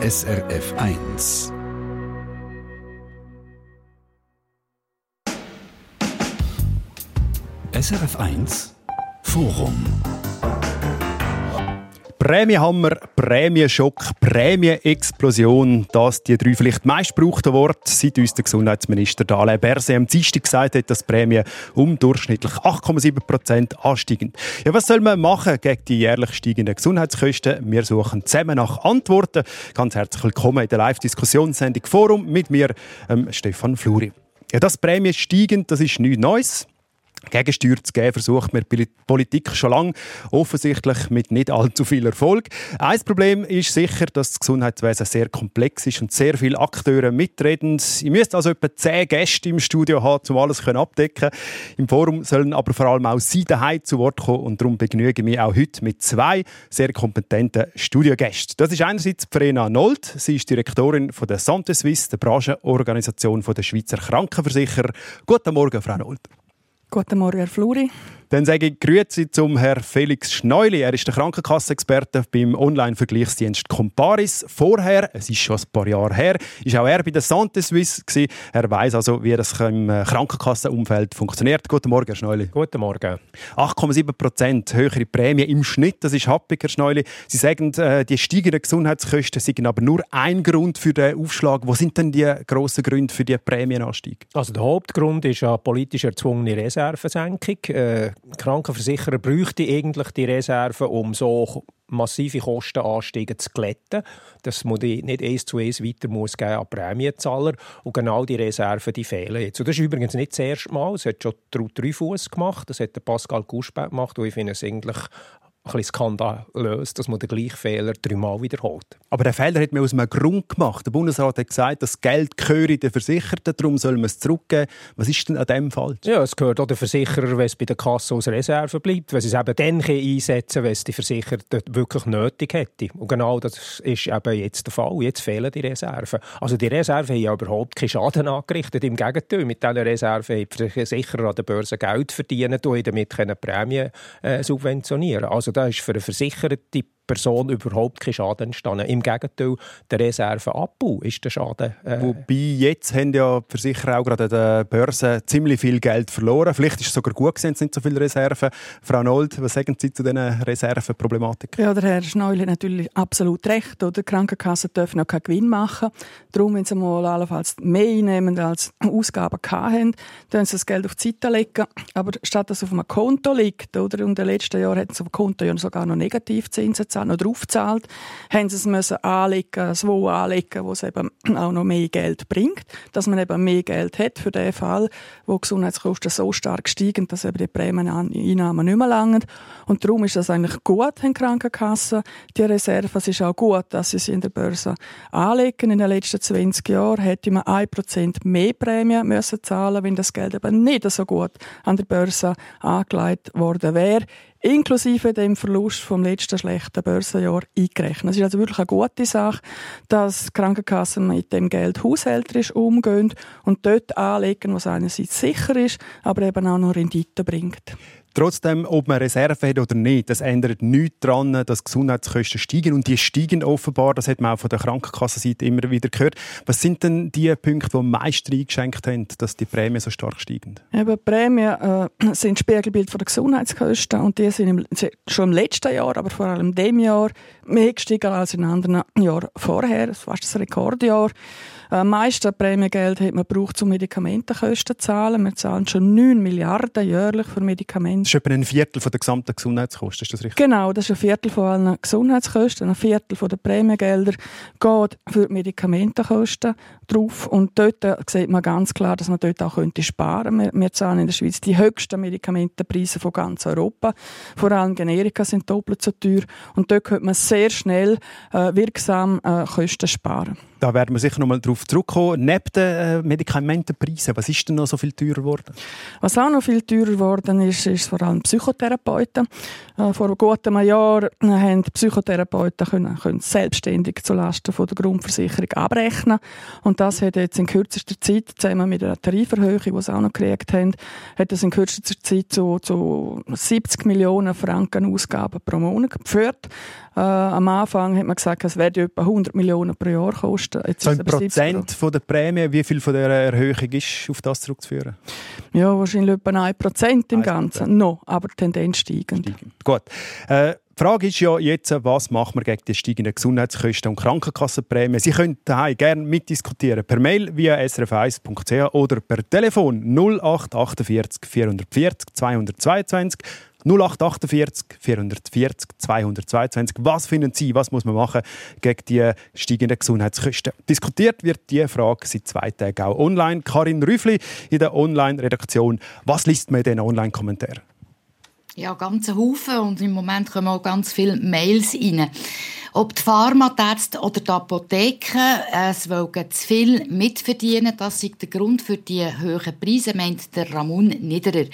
SRF 1. SRF 1 Forum Prämienhammer, Prämienschock, Prämienexplosion, das die drei vielleicht meistgebrauchten Worte, seit uns der Gesundheitsminister Dale Berse am Dienstag gesagt hat, dass Prämien um durchschnittlich 8,7 Prozent ansteigen. Ja, was soll man machen gegen die jährlich steigenden Gesundheitskosten? Wir suchen zusammen nach Antworten. Ganz herzlich willkommen in der Live-Diskussionssendung Forum mit mir, ähm, Stefan Fluri. Ja, dass Prämien steigen, das ist nichts Neues. Gegensteuer zu geben, versucht die Politik schon lange, offensichtlich mit nicht allzu viel Erfolg. Ein Problem ist sicher, dass das Gesundheitswesen sehr komplex ist und sehr viele Akteure mitreden. Ich müsste also etwa zehn Gäste im Studio haben, um alles abdecken Im Forum sollen aber vor allem auch Sie daheim zu Wort kommen und darum begnüge ich mich auch heute mit zwei sehr kompetenten Studiogästen. Das ist einerseits Verena Nold. Sie ist Direktorin von der Santé Suisse, der Branchenorganisation der Schweizer Krankenversicherer. Guten Morgen, Frau Nold. Guten Morgen, Herr Fluri. Dann sage ich Grüezi zum Herrn Felix Schneuli. Er ist der Krankenkassenexperte beim Online-Vergleichsdienst Comparis. Vorher, es ist schon ein paar Jahre her, ist auch er bei der Santé Suisse gewesen. Er weiß also, wie das im äh, Krankenkassenumfeld funktioniert. Guten Morgen, Herr Schneuli. Guten Morgen. 8,7 Prozent höhere Prämie im Schnitt, das ist happig, Herr Schneuli. Sie sagen, äh, die steigenden Gesundheitskosten sind aber nur ein Grund für den Aufschlag. Wo sind denn die grossen Gründe für die Prämienanstieg? Also der Hauptgrund ist eine politisch erzwungene Reservesenkung. Äh, Krankenversicherer bräuchte eigentlich die Reserven, um so massive Kostenanstiege zu glätten, dass man die nicht eins zu eins weiter muss geben an Prämienzahler. Und genau die Reserven die fehlen jetzt. Und das ist übrigens nicht das erste Mal, das hat schon Ruth Dreifuss gemacht, das hat Pascal Guspert gemacht. Und ich finde es eigentlich ein skandalös, dass man den gleichen Fehler dreimal wiederholt. Aber der Fehler hat man aus einem Grund gemacht. Der Bundesrat hat gesagt, das Geld gehöre den Versicherten, darum soll man es zurückgeben. Was ist denn an dem falsch? Ja, es gehört auch den Versicherer, wenn es bei der Kasse aus Reserve bleibt, wenn sie es eben dann einsetzen können, wenn es die Versicherten wirklich nötig hätte. Und genau das ist eben jetzt der Fall. Jetzt fehlen die Reserven. Also die Reserven haben ja überhaupt keinen Schaden angerichtet. Im Gegenteil, mit diesen Reserven haben die Versicherer an der Börse Geld verdient und damit Prämien äh, subventionieren. Also da ist für einen Versicherten Person überhaupt kein Schaden entstanden. Im Gegenteil, der Reserveabbau ist der Schaden. Äh Wobei jetzt haben ja die Versicherer auch gerade an der Börse ziemlich viel Geld verloren. Vielleicht ist es sogar gut gewesen, es sind so viele Reserven. Frau Nold, was sagen Sie zu diesen Reservenproblematik? Ja, der Herr Schneul hat natürlich absolut recht. Oder? Die Krankenkassen dürfen noch keinen Gewinn machen. Darum, wenn sie mal allenfalls mehr einnehmen als Ausgaben haben, dann sie das Geld auf die Seite legen. Aber statt dass es auf einem Konto liegt, oder? Und in den letzten Jahren hatten sie auf dem Konto ja sogar noch Negativzinsen auch noch draufgezahlt, haben sie es müssen anlegen, so anlegen, wo es eben auch noch mehr Geld bringt, dass man eben mehr Geld hat für den Fall, wo die Gesundheitskosten so stark steigen, dass eben die Prämieneinnahmen nicht mehr langen. Und darum ist das eigentlich gut, in Krankenkassen, die Reserven. Es ist auch gut, dass sie sie in der Börse anlegen. In den letzten 20 Jahren hätte man 1% mehr Prämie müssen zahlen, wenn das Geld eben nicht so gut an der Börse angelegt worden wäre inklusive dem Verlust vom letzten schlechten Börsenjahr eingerechnet. Es ist also wirklich eine gute Sache, dass Krankenkassen mit dem Geld haushälterisch umgehen und dort anlegen, was einerseits sicher ist, aber eben auch noch Rendite bringt. Trotzdem, ob man Reserve hat oder nicht, das ändert nichts daran, dass Gesundheitskosten steigen. Und die steigen offenbar, das hat man auch von der Krankenkassenseite immer wieder gehört. Was sind denn die Punkte, die am meisten eingeschenkt haben, dass die Prämien so stark steigen? Eben, Prämien äh, sind Spiegelbild der Gesundheitskosten und die sind im, schon im letzten Jahr, aber vor allem in diesem Jahr, mehr gestiegen als in anderen Jahren vorher. Das war ein Rekordjahr. Am meisten Prämiengeld hat man gebraucht, um Medikamentenkosten zu zahlen. Wir zahlen schon 9 Milliarden jährlich für Medikamente. Das ist etwa ein Viertel der gesamten Gesundheitskosten, ist das richtig? Genau, das ist ein Viertel von allen Gesundheitskosten. Ein Viertel der Prämiengelder geht für die Medikamentenkosten drauf. Und dort sieht man ganz klar, dass man dort auch könnte sparen könnte. Wir zahlen in der Schweiz die höchsten Medikamentenpreise von ganz Europa. Vor allem Generika sind doppelt so teuer. Und dort könnte man sehr schnell äh, wirksam äh, Kosten sparen. Da werden wir sicher noch mal darauf zurückkommen. Neben den äh, Medikamentenpreisen, was ist denn noch so viel teurer geworden? Was auch noch viel teurer geworden ist, ist vor allem Psychotherapeuten. Äh, vor gut einem Jahr äh, haben Psychotherapeuten können, können selbstständig zulasten von der Grundversicherung abrechnen und das hat jetzt in kürzester Zeit zusammen mit der Tariferhöhung, die sie auch noch gekriegt haben, hat das in kürzester Zeit zu, zu 70 Millionen Franken Ausgaben pro Monat geführt. Äh, am Anfang hat man gesagt, es werde etwa 100 Millionen pro Jahr kosten. Jetzt so ein Prozent von der Prämie, wie viel von der Erhöhung ist auf das zurückzuführen? Ja, wahrscheinlich etwa ein Prozent im Ganzen. Noch, aber Tendenz steigend. steigend. Gut. Äh, die Frage ist ja jetzt, was machen wir gegen die steigenden Gesundheitskosten und Krankenkassenprämien? Sie können daheim gerne mitdiskutieren. Per Mail via srf1.ch oder per Telefon 0848 440 222 0848 440 222. Was finden Sie, was muss man machen gegen die steigenden Gesundheitskosten? Diskutiert wird diese Frage seit zwei Tagen auch online. Karin Rüffli in der Online-Redaktion. Was liest man in diesen Online-Kommentaren? Ja, ganze Haufen und im Moment kommen auch ganz viele Mails rein. Ob die Pharmaärzte oder die Apotheken es wollen zu viel mitverdienen, das ist der Grund für die hohen Preise, meint der Ramon Niederer.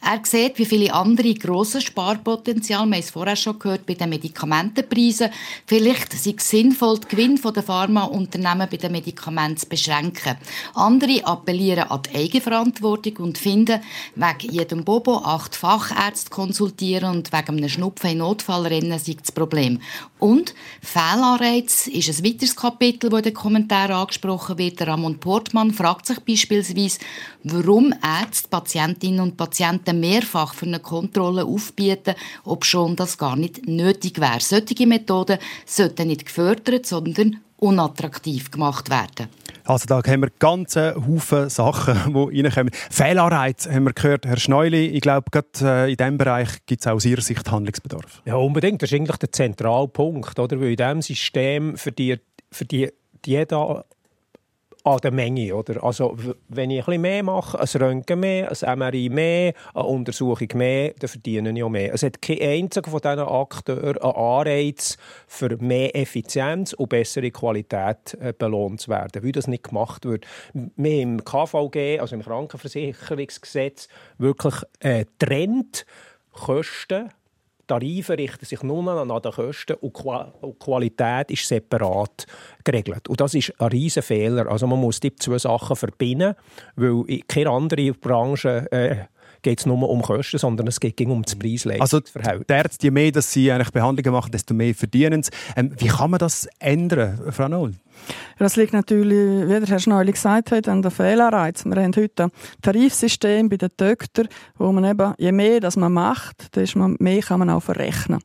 Er sieht, wie viele andere grosse Sparpotenzial, wir haben es vorher schon gehört, bei den Medikamentenpreisen. Vielleicht sei es sinnvoll, den Gewinn der Pharmaunternehmen bei den Medikamenten zu beschränken. Andere appellieren an die Eigenverantwortung und finden, wegen jedem Bobo acht Fachärzte konsultieren und wegen einem Schnupfen in Notfall rennen sei das Problem. Und Fehlanreiz ist ein weiteres Kapitel, das in den Kommentaren angesprochen wird. Ramon Portmann fragt sich beispielsweise, warum Ärzte Patientinnen und Patienten mehrfach für eine Kontrolle aufbieten, ob schon das gar nicht nötig wäre. Solche Methoden sollten nicht gefördert, sondern unattraktiv gemacht werden. Also da haben wir ganze Haufen Sachen, die reinkommen. Fehlanreiz haben wir gehört, Herr Schneuli. Ich glaube, gerade äh, in diesem Bereich gibt es aus Ihrer Sicht Handlungsbedarf. Ja, unbedingt. Das ist eigentlich der zentrale Punkt. Oder? Weil in diesem System für die jeder an der Menge. Oder? Also, wenn ich bisschen mehr mache, ein Röntgen mehr, ein MRI mehr, eine Untersuchung mehr, dann verdienen ich auch mehr. Es hat kein einziger von diesen Akteuren einen Anreiz für mehr Effizienz und bessere Qualität äh, belohnt zu werden, wie das nicht gemacht wird. Wir im KVG, also im Krankenversicherungsgesetz, wirklich äh, trennt Kosten Tarife richten sich nur an den Kosten und die Qualität ist separat geregelt. Und das ist ein riesen Fehler. Also man muss die zwei Sachen verbinden, weil in keine andere Branche äh, geht es nur um Kosten, sondern es geht um das Preis-Leistungsverhältnis. Also die Ärzte, je mehr dass sie eigentlich Behandlungen machen, desto mehr verdienen sie. Ähm, wie kann man das ändern, Frau Noll? Das liegt natürlich, wie der Herr Schneuli gesagt hat, an der Fehlanreiz. Wir haben heute ein Tarifsystem bei den Töchtern, wo man eben, je mehr das man macht, desto mehr kann man auch verrechnen.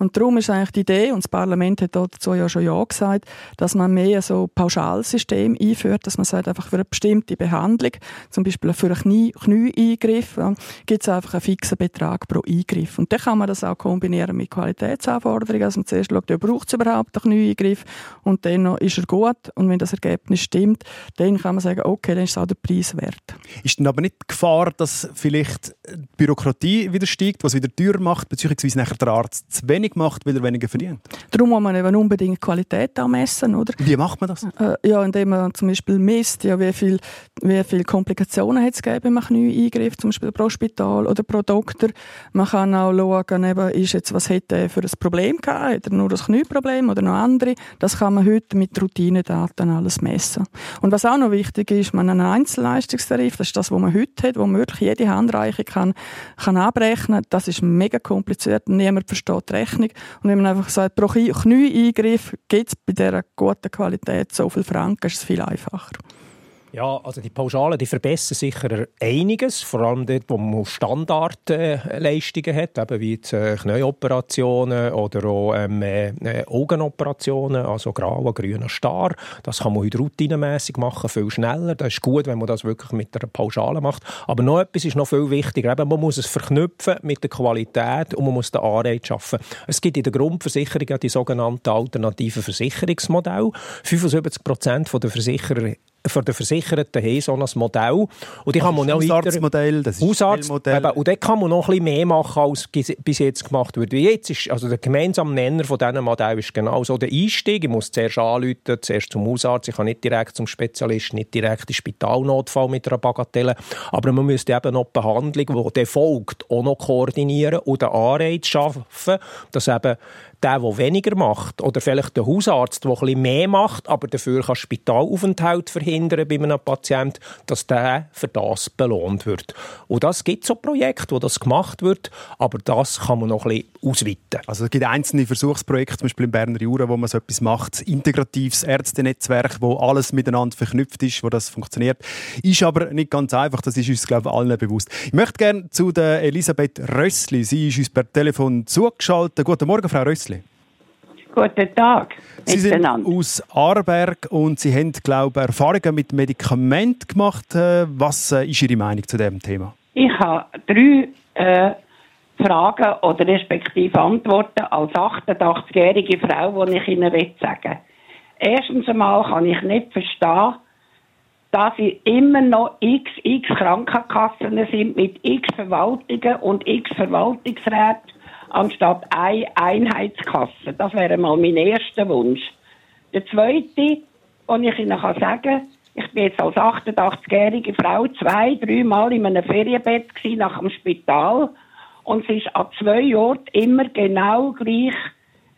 Und darum ist eigentlich die Idee, und das Parlament hat dazu ja schon Ja gesagt, dass man mehr so Pauschalsystem einführt, dass man sagt, einfach für eine bestimmte Behandlung, zum Beispiel für einen Knie, Knie-Eingriff, gibt es einfach einen fixen Betrag pro Eingriff. Und dann kann man das auch kombinieren mit Qualitätsanforderungen. Also man zuerst schaut, ja, braucht es überhaupt einen Knie-Eingriff und dann noch, ist er gut gut und wenn das Ergebnis stimmt, dann kann man sagen, okay, dann ist es auch der Preis wert. Ist dann aber nicht die Gefahr, dass vielleicht die Bürokratie wieder steigt, was wieder teurer macht, beziehungsweise nachher der Arzt zu wenig macht, weil er weniger verdient? Darum muss man eben unbedingt Qualität messen, oder? Wie macht man das? Äh, ja, indem man zum Beispiel misst, ja, wie viele wie viel Komplikationen hat es gegeben beim Knie-Eingriff, zum Beispiel pro Spital oder pro Doktor. Man kann auch schauen, eben, ist jetzt, was hätte er für ein Problem gehabt, hat er nur das Knieproblem oder noch andere. Das kann man heute mit Routine Daten alles messen. Und was auch noch wichtig ist, man einen Einzelleistungstarif, das ist das, was man heute hat, wo man wirklich jede Handreiche kann, kann abrechnen. Das ist mega kompliziert. Niemand versteht die Rechnung. Und wenn man einfach sagt, pro Knie-Eingriff gibt es bei dieser guten Qualität so viel Franken, ist es viel einfacher. Ja, also die Pauschalen die verbessern sicher einiges, vor allem dort, wo man Standardleistungen hat, eben wie die äh, Knieoperationen oder auch ähm, äh, Augenoperationen, also grauer, grüner Star. Das kann man heute routinenmässig machen, viel schneller. Das ist gut, wenn man das wirklich mit einer Pauschale macht. Aber noch etwas ist noch viel wichtiger. Eben, man muss es verknüpfen mit der Qualität und man muss den Anreiz schaffen. Es gibt in der Grundversicherung die sogenannten alternativen Versicherungsmodelle. 75 Prozent der Versicherer für den Versicherten haben so ein Modell. Und ich das kann ist noch Hausarztmodell, das ist Hausarztmodell. Und dort kann man noch ein bisschen mehr machen, als bis jetzt gemacht wird. Wie jetzt ist, also der gemeinsame Nenner von diesem Modell ist genau so der Einstieg. Ich muss zuerst anrufen, zuerst zum Hausarzt. Ich kann nicht direkt zum Spezialisten, nicht direkt in Spitalnotfall mit einer Bagatelle. Aber man müsste eben noch die Behandlung, die dann folgt, auch noch koordinieren und einen Anreiz schaffen, dass eben der, der weniger macht, oder vielleicht der Hausarzt, der etwas mehr macht, aber dafür kann Spitalaufenthalt verhindern bei einem Patienten, dass der für das belohnt wird. Und das gibt so Projekte, wo das gemacht wird, aber das kann man noch bisschen ausweiten. Also es gibt einzelne Versuchsprojekte, zum Beispiel im Berner Jura, wo man so etwas macht, integratives Ärztenetzwerk, wo alles miteinander verknüpft ist, wo das funktioniert. Ist aber nicht ganz einfach, das ist uns, glaube ich, allen bewusst. Ich möchte gerne zu der Elisabeth Rössli. Sie ist uns per Telefon zugeschaltet. Guten Morgen, Frau Rössli. Guten Tag. Sie sind aus Aarberg und Sie haben, glaube ich, Erfahrungen mit Medikamenten gemacht. Äh, was äh, ist Ihre Meinung zu diesem Thema? Ich habe drei äh, Fragen oder respektive Antworten als 88-jährige Frau, die ich Ihnen sagen will. Erstens einmal kann ich nicht verstehen, dass es immer noch x, x Krankenkassen sind mit x Verwaltungen und x Verwaltungsräten anstatt eine Einheitskasse. Das wäre mal mein erster Wunsch. Der zweite, den ich Ihnen sagen kann, ich bin jetzt als 88-jährige Frau zwei, dreimal in einem Ferienbett nach dem Spital und es ist an zwei Orten immer genau gleich,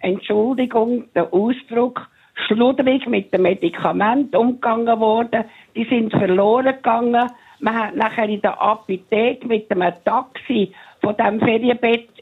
Entschuldigung, der Ausdruck, schludrig mit dem Medikament umgegangen worden. Die sind verloren gegangen. Man hat nachher in der Apotheke mit einem Taxi von dem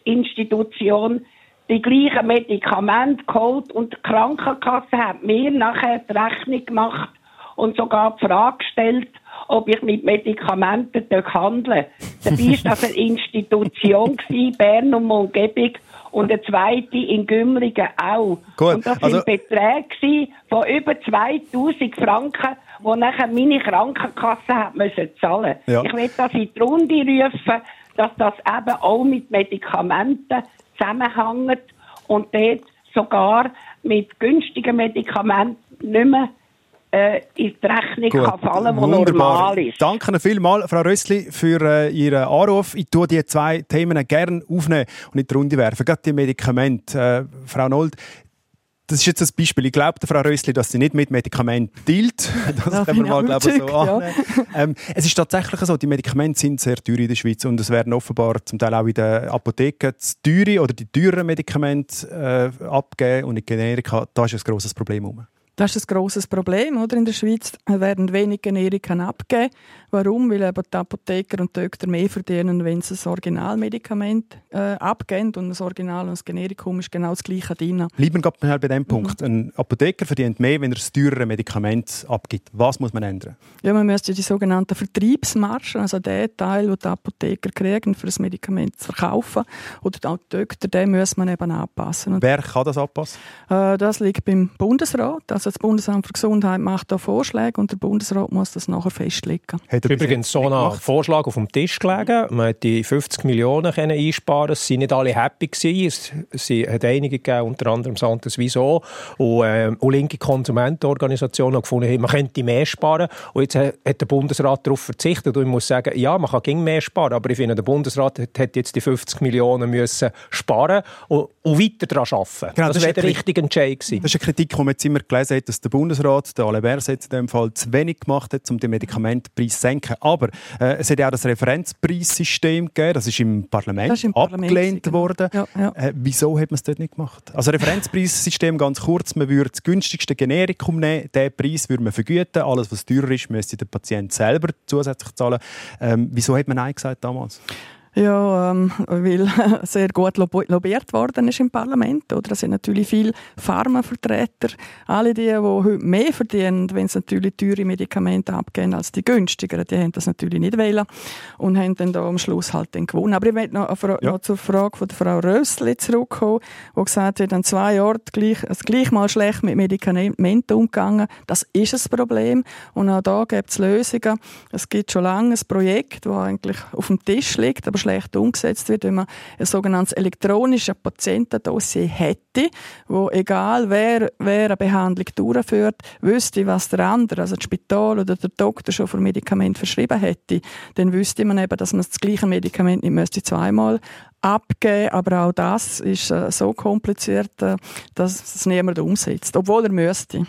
Ferienbettinstitution die gleichen Medikamente geholt und die Krankenkasse hat mir nachher die Rechnung gemacht und sogar die Frage gestellt, ob ich mit Medikamenten handle. Dabei war das eine Institution, gewesen, Bern und Umgebung, und eine zweite in Gümligen auch. Gut, und das also waren Beträge von über 2000 Franken, die nachher meine Krankenkasse hat müssen zahlen Ja. Ich will das in die Runde rufen, dass das eben auch mit Medikamenten zusammenhängt und dort sogar mit günstigen Medikamenten nicht mehr äh, in die Rechnung Gut, kann fallen, die wunderbar. normal ist. Danke vielmals, Frau Rössli, für äh, Ihren Anruf. Ich tue die zwei Themen gerne aufnehmen und in die Runde werfen. Gerade die Medikamente. Äh, Frau Nold, das ist jetzt ein Beispiel. Ich glaube, Frau Rössli, dass sie nicht mit Medikamenten dealt. Das Da können wir mal, glaube so ja. annehmen. Ähm, es ist tatsächlich so, die Medikamente sind sehr teuer in der Schweiz und es werden offenbar zum Teil auch in den Apotheken zu teure oder die teuren Medikamente äh, abgegeben und in Generika. Da ist ein grosses Problem. Rum. Das ist ein grosses Problem. Oder? In der Schweiz werden wenig Generika abgegeben. Warum? Weil eben die Apotheker und die Doktor mehr verdienen, wenn sie das Originalmedikament äh, abgeben. Und das Original und das Generikum ist genau das gleiche drin. Bleiben wir gerade bei Mhm. dem Punkt. Ein Apotheker verdient mehr, wenn er das teurere Medikament abgibt. Was muss man ändern? Ja, man müsste die sogenannten Vertriebsmargen, also den Teil, den die Apotheker kriegen, für das Medikament zu verkaufen, oder auch die Doktor, den muss man eben anpassen. Wer kann das anpassen? äh, das liegt beim Bundesrat. Also das Bundesamt für Gesundheit macht da Vorschläge und der Bundesrat muss das nachher festlegen. Hat er Übrigens so ein? Vorschlag auf dem Tisch gelegen. Man hat die 50 Millionen können einsparen. Es sind nicht alle happy gewesen. Es sie hat einige gegeben, unter anderem Santos Wieso und, äh, und linke Konsumentenorganisationen haben gefunden, hey, man könnte mehr sparen. Und jetzt hat der Bundesrat darauf verzichtet. Und ich muss sagen, ja, man kann ging mehr sparen, aber ich finde, der Bundesrat hat- hat jetzt die 50 Millionen müssen sparen und, und weiter daran arbeiten. Genau, das das wäre der richtige Entscheid gewesen. Das ist eine Kritik, die man jetzt immer gelesen hat, dass der Bundesrat, der Alain in dem Fall, zu wenig gemacht hat, um den Medikamentpreis zu senken. Aber äh, es hat ja auch das Referenzpreissystem gegeben, das ist im Parlament, ist im Parlament abgelehnt genau. worden. Ja, ja. Äh, wieso hat man es dort nicht gemacht? Also Referenzpreissystem ganz kurz, man würde das günstigste Generikum nehmen, den Preis würde man vergüten, alles was teurer ist, müsste der Patient selber zusätzlich zahlen. Ähm, wieso hat man Nein gesagt damals? Ja, ähm, weil sehr gut lob lobiert worden ist im Parlament. Oder? Es sind natürlich viele Pharmavertreter, alle die, die heute mehr verdienen, wenn sie natürlich teure Medikamente abgeben als die günstigeren, die haben das natürlich nicht wählen und haben dann da am Schluss halt dann gewonnen. Aber ich möchte noch, Fra- Ja. noch zur Frage von der Frau Rössli zurückkommen, die gesagt hat, an zwei Orten gleich, also gleich mal schlecht mit Medikamenten umgegangen. Das ist ein Problem und auch da gibt es Lösungen. Es gibt schon lange ein Projekt, das eigentlich auf dem Tisch liegt, aber schlecht umgesetzt wird, wenn man ein sogenanntes elektronisches Patientendossier hätte, wo egal wer, wer eine Behandlung durchführt, wüsste, was der andere, also das Spital oder der Doktor schon für Medikament verschrieben hätte, dann wüsste man eben, dass man das gleiche Medikament nicht müsste zweimal abgeben, aber auch das ist äh, so kompliziert, äh, dass es niemand umsetzt, obwohl er müsste.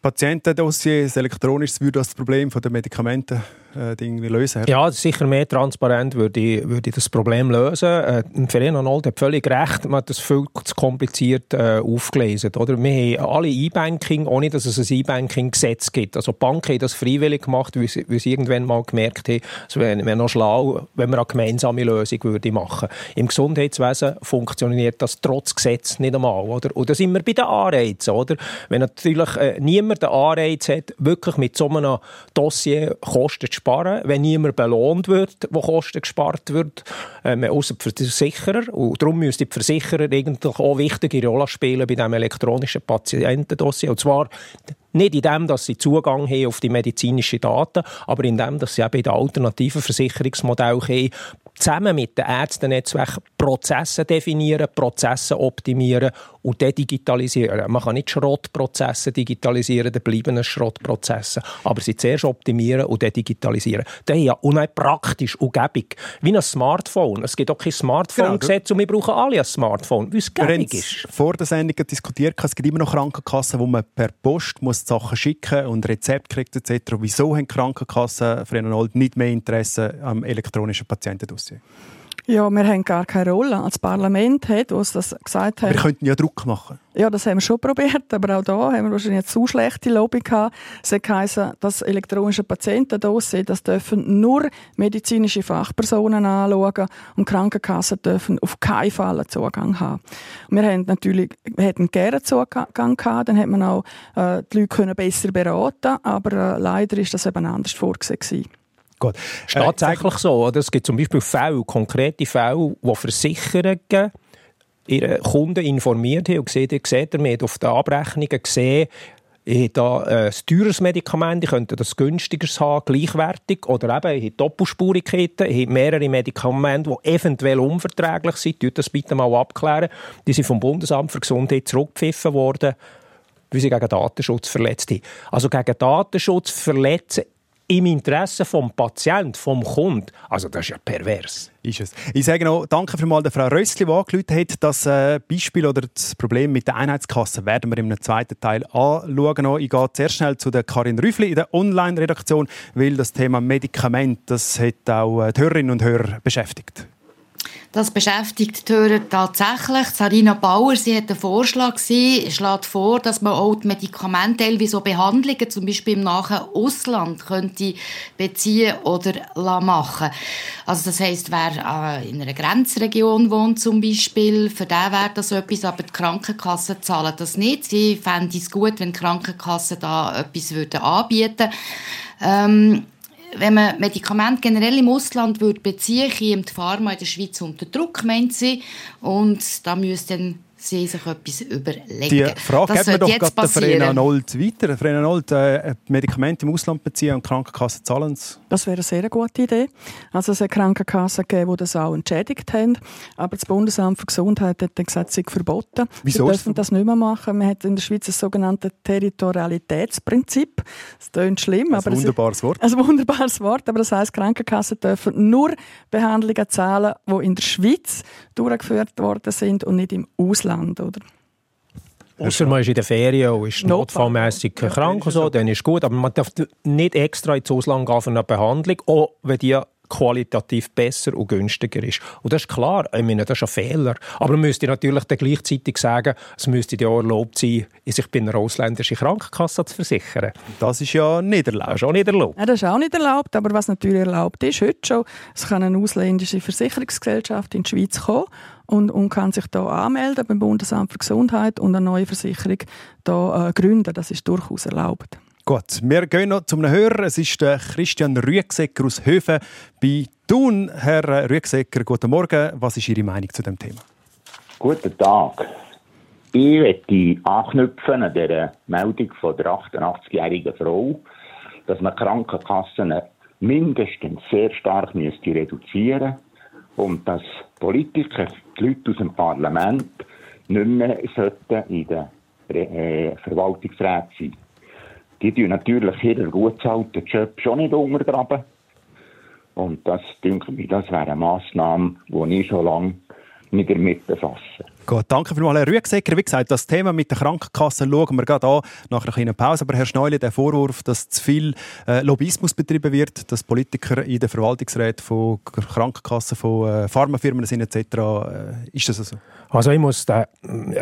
Patientendossier, elektronisch, würde das Problem der Medikamenten äh, lösen? Ja, sicher mehr transparent würde, würde das Problem lösen. Äh, Verena Nold hat völlig recht, man hat das viel zu kompliziert äh, aufgelesen. Oder? Wir haben alle E-Banking, ohne dass es ein E-Banking-Gesetz gibt. Also die Banken haben das freiwillig gemacht, weil sie, weil sie irgendwann mal gemerkt haben, es wäre wär noch schlau, wenn man eine gemeinsame Lösung würde machen Im Gesundheitswesen funktioniert das trotz Gesetz nicht einmal. Oder? Und da sind wir bei den Anreizen. Oder? Wenn natürlich äh, niemand den Anreiz hat, wirklich mit so einem Dossier Kosten zu sparen, wenn niemand belohnt wird, wo Kosten gespart wird, ähm, außer die Versicherer. Und darum müsste die Versicherer eigentlich auch wichtige Rolle spielen bei diesem elektronischen Patientendossier. Und zwar nicht in dem, dass sie Zugang haben auf die medizinischen Daten, aber in dem, dass sie eben in den alternativen Versicherungsmodellen haben, zusammen mit den Ärztennetzwerken Prozesse definieren, Prozesse optimieren und dann digitalisieren. Man kann nicht Schrottprozesse digitalisieren, dann bleiben es Schrottprozesse. Aber sie zuerst optimieren und dann digitalisieren. Das ist ja unheimlich praktisch und gäbig. Wie ein Smartphone. Es gibt auch kein Smartphone-Gesetz genau. und wir brauchen alle ein Smartphone, weil es gäbig ist. vor der Sendung diskutiert, es gibt immer noch Krankenkassen, wo man per Post muss Sachen schicken und Rezept kriegt etc. Wieso haben Krankenkassen, Frau nicht mehr Interesse am elektronischen Patientendossier? Ja, wir haben gar keine Rolle. Als Parlament hat, was das gesagt hat. Wir könnten ja Druck machen. Ja, das haben wir schon probiert, aber auch da haben wir wahrscheinlich eine zu schlechte Lobby gehabt. Es hat geheißen, das elektronische Patientendossier, das dürfen nur medizinische Fachpersonen anschauen und Krankenkassen dürfen auf keinen Fall einen Zugang haben. wir haben natürlich, wir hätten gerne Zugang gehabt, dann hätte man auch äh, die Leute können besser beraten, aber äh, leider ist das eben anders vorgesehen Gut. Ist tatsächlich äh, so. Oder? Es gibt zum Beispiel Fälle, konkrete Fälle, wo Versicherungen ihre Kunden informiert haben und gesehen, ihr seht, ihr auf den Abrechnungen gesehen, ich habe da ein teures Medikament, ich könnte das günstigeres haben, gleichwertig. Oder eben, ich habe Doppelspurigkeiten, ich habe mehrere Medikamente, die eventuell unverträglich sind. Tut das bitte mal abklären. Die sind vom Bundesamt für Gesundheit zurückgepfiffen worden, weil sie gegen Datenschutz verletzt haben. Also gegen Datenschutz verletzen im Interesse vom Patienten, vom Kunden. Also das ist ja pervers. Ist es. Ich sage noch, danke für mal der Frau Rössli, die angerufen hat. Das äh, Beispiel oder das Problem mit der Einheitskasse werden wir im zweiten Teil anschauen. Ich gehe sehr schnell zu der Karin Rüffli in der Online-Redaktion, weil das Thema Medikament, das hat auch äh, die Hörerinnen und Hörer beschäftigt. Das beschäftigt die Hörer tatsächlich. Sarina Bauer, sie hat einen Vorschlag, sie schlägt vor, dass man auch die Medikamente, wie so Behandlungen, zum Beispiel im nahen Ausland, könnte beziehen oder machen Also das heisst, wer äh, in einer Grenzregion wohnt zum Beispiel, für den wäre das etwas, aber die Krankenkassen zahlen das nicht. Sie fänden es gut, wenn die Krankenkassen da etwas anbieten würden. Ähm, wenn man Medikamente generell im Ausland würde beziehen, käme die Pharma in der Schweiz unter Druck, meint sie. Und da müsste dann sie sich etwas überlegen. Die Frage das geben wir doch gerade Frena Nold weiter. Frena Nold, äh, Medikamente im Ausland beziehen und Krankenkassen zahlen es? Das wäre eine sehr gute Idee. Also es hat Krankenkassen gegeben, die das auch entschädigt haben. Aber das Bundesamt für Gesundheit hat dann gesagt, es sei verboten. Wieso? Sie dürfen das nicht mehr machen. Man hat in der Schweiz das sogenannte Territorialitätsprinzip. Das klingt schlimm. Ein aber wunderbares Wort. Ein wunderbares Wort. Aber das heisst, Krankenkassen dürfen nur Behandlungen zahlen, die in der Schweiz durchgeführt worden sind und nicht im Ausland. Land, oder? Außer man ist in der Ferien und ist notfallmässig krank, so, dann ist gut. Aber man darf nicht extra ins Ausland gehen für eine Behandlung, auch wenn die qualitativ besser und günstiger ist. Und das ist klar, ich meine, das ist ein Fehler. Aber man müsste natürlich dann gleichzeitig sagen, es müsste ja erlaubt sein, sich bei einer ausländischen Krankenkasse zu versichern. Das ist ja nicht erlaubt. Das ist auch nicht erlaubt. Ja, das ist auch nicht erlaubt, aber was natürlich erlaubt ist, heute schon, es kann eine ausländische Versicherungsgesellschaft in die Schweiz kommen und, und kann sich da anmelden beim Bundesamt für Gesundheit und eine neue Versicherung da, äh, gründen. Das ist durchaus erlaubt. Gut, wir gehen noch zum Hörer. Es ist der Christian Rüegsecker aus Höfen bei Thun. Herr Rüegsecker, guten Morgen. Was ist Ihre Meinung zu dem Thema? Guten Tag. Ich möchte anknüpfen an der Meldung von der 88-jährigen Frau, dass man Krankenkassen mindestens sehr stark reduzieren müsste und dass Politiker, die Leute aus dem Parlament, nicht mehr in den äh, Verwaltungsräten sein. Die tun natürlich ihren gut zahlten Job schon nicht untergraben. Und das, denke ich, das wäre eine Massnahme, die ich schon lange nicht damit befassen. Gut, danke vielmals, Herr Rüegsecker. Wie gesagt, das Thema mit der Krankenkasse schauen wir gerade an nach einer kleinen Pause. Aber Herr Schneuli, der Vorwurf, dass zu viel äh, Lobbyismus betrieben wird, dass Politiker in den Verwaltungsräten von Krankenkassen, von äh, Pharmafirmen sind etc., äh, ist das so? Also ich muss, den,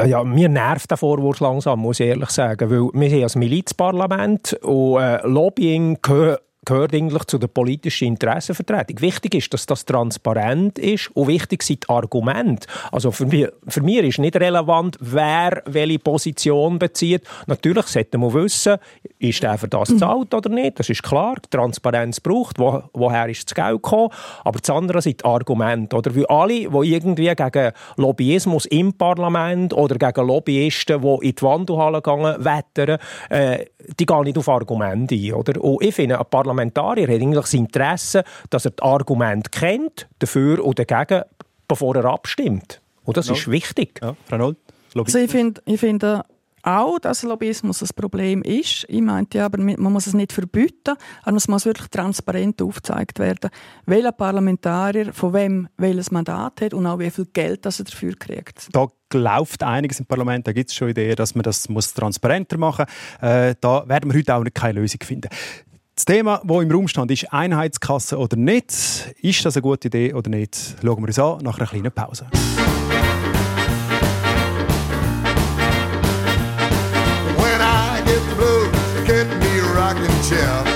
ja, mir nervt der Vorwurf langsam, muss ich ehrlich sagen, weil wir sind ein Milizparlament und äh, Lobbying gehört gehört eigentlich zu der politischen Interessenvertretung. Wichtig ist, dass das transparent ist und wichtig sind die Argumente. Also für mich, für mich ist nicht relevant, wer welche Position bezieht. Natürlich sollte man wissen, ist der für das zahlt oder nicht. Das ist klar. Die Transparenz braucht, wo, woher ist das Geld gekommen. Aber das andere sind die Argumente. Oder wie alle, die irgendwie gegen Lobbyismus im Parlament oder gegen Lobbyisten, die in die Wandelhalle gehen, wettern, äh, die gehen nicht auf Argumente ein. Oder? Und ich finde, ein Parlamentarier hat eigentlich das Interesse, dass er das Argument kennt, dafür oder dagegen, bevor er abstimmt. Und das ist wichtig. Ja, also ich finde ich find auch, dass Lobbyismus ein Problem ist. Ich meinte aber, man muss es nicht verbieten, aber es muss wirklich transparent aufgezeigt werden, welcher Parlamentarier von wem welches Mandat hat und auch wie viel Geld das er dafür kriegt. Da läuft einiges im Parlament, da gibt es schon Ideen, dass man das muss transparenter machen muss. Äh, da werden wir heute auch nicht keine Lösung finden. Das Thema, das im Raum stand, ist Einheitskasse oder nicht. Ist das eine gute Idee oder nicht? Schauen wir uns an nach einer kleinen Pause. When I get the blues, get me rocking chair.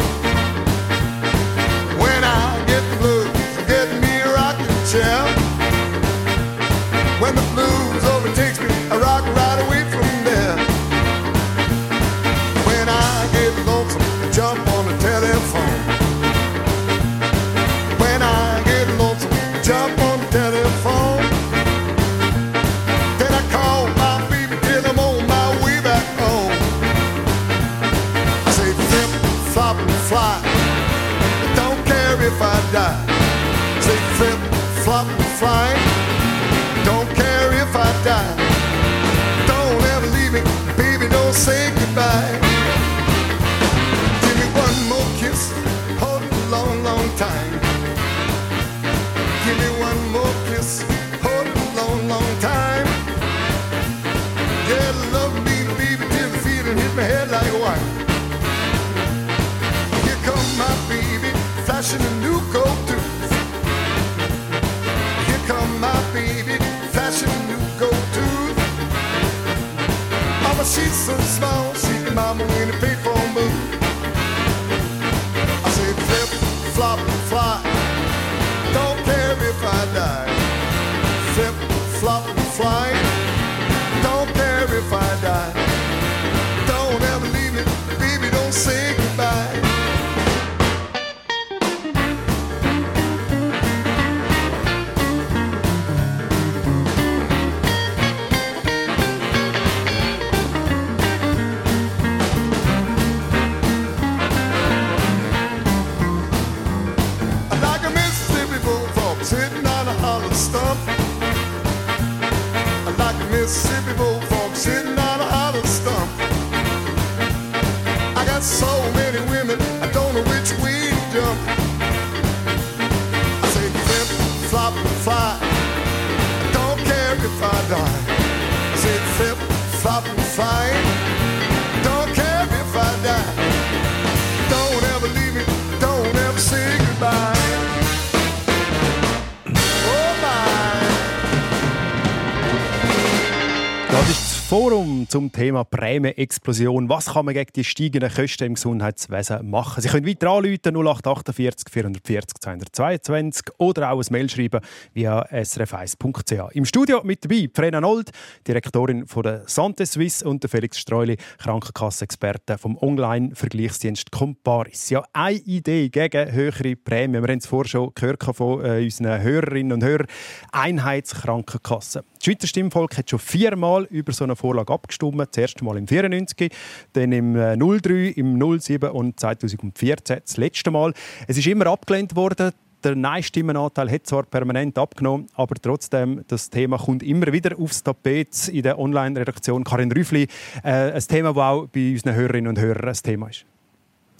Forum zum Thema Prämienexplosion. Was kann man gegen die steigenden Kosten im Gesundheitswesen machen? Sie können weiter anrufen 0848 440 222 oder auch ein Mail schreiben via srf1.ch. Im Studio mit dabei Frena Nold, Direktorin von der Sante Suisse und Felix Streuli, Krankenkassexperte vom Online-Vergleichsdienst Comparis. Ja, eine Idee gegen höhere Prämien. Wir haben es vorher schon gehört von äh, unseren Hörerinnen und Hörern. Einheitskrankenkasse. Schweizer Stimmvolk hat schon viermal über so eine Vorlage abgestimmt. Das erste Mal im 94, dann im 03, äh, im 07 und 2014 das letzte Mal. Es ist immer abgelehnt worden. Der Nein-Stimmenanteil hat zwar permanent abgenommen, aber trotzdem, das Thema kommt immer wieder aufs Tapet in der Online-Redaktion. Karin Rüffli, äh, ein Thema, das auch bei unseren Hörerinnen und Hörern ein Thema ist.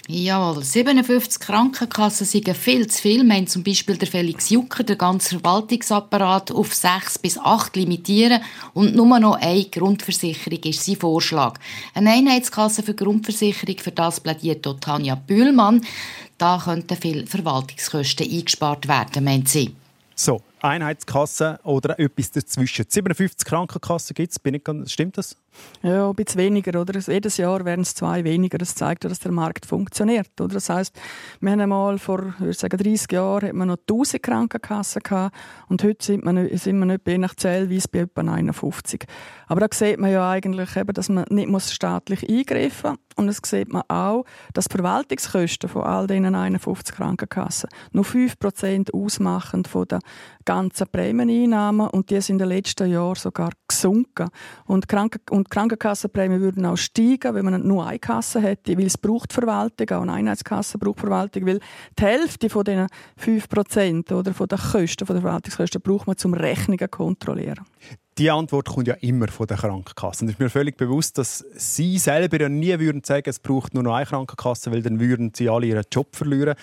Jawohl, 57 Krankenkassen sind viel zu viel. Wir haben zum Beispiel der Felix Jucker, den ganzen Verwaltungsapparat, auf sechs bis acht limitieren und nur noch eine Grundversicherung ist sein Vorschlag. Eine Einheitskasse für Grundversicherung, für das plädiert Tanja Bühlmann. Da könnten viele Verwaltungskosten eingespart werden, meint sie. So, Einheitskasse oder etwas dazwischen. 57 Krankenkassen gibt es, stimmt das? Ja, ein bisschen weniger. Oder? Jedes Jahr werden es zwei weniger. Das zeigt, dass der Markt funktioniert. Oder? Das heisst, wir haben einmal vor ich sagen, 30 Jahren hat man noch 1000 Krankenkassen gehabt und heute sind wir, nicht, sind wir nicht je nach Zählweise bei etwa 51. Aber da sieht man ja eigentlich, eben, dass man nicht muss staatlich eingreifen muss. Und es sieht man auch, dass die Verwaltungskosten von all diesen 51 Krankenkassen nur 5% ausmachen von den ganzen Prämieneinnahmen und die sind in den letzten Jahren sogar gesunken. Und, Kranken und und die Krankenkassenprämien würden auch steigen, wenn man nur eine Kasse hätte, weil es braucht Verwaltung, auch eine Einheitskasse braucht Verwaltung, weil die Hälfte von diesen 5% oder von den Kosten, von den Verwaltungskosten braucht man zum Rechnungen kontrollieren. Die Antwort kommt ja immer von der Krankenkasse. Und es ist mir völlig bewusst, dass Sie selber ja nie würden sagen, es braucht nur noch eine Krankenkasse, weil dann würden Sie alle Ihren Job verlieren.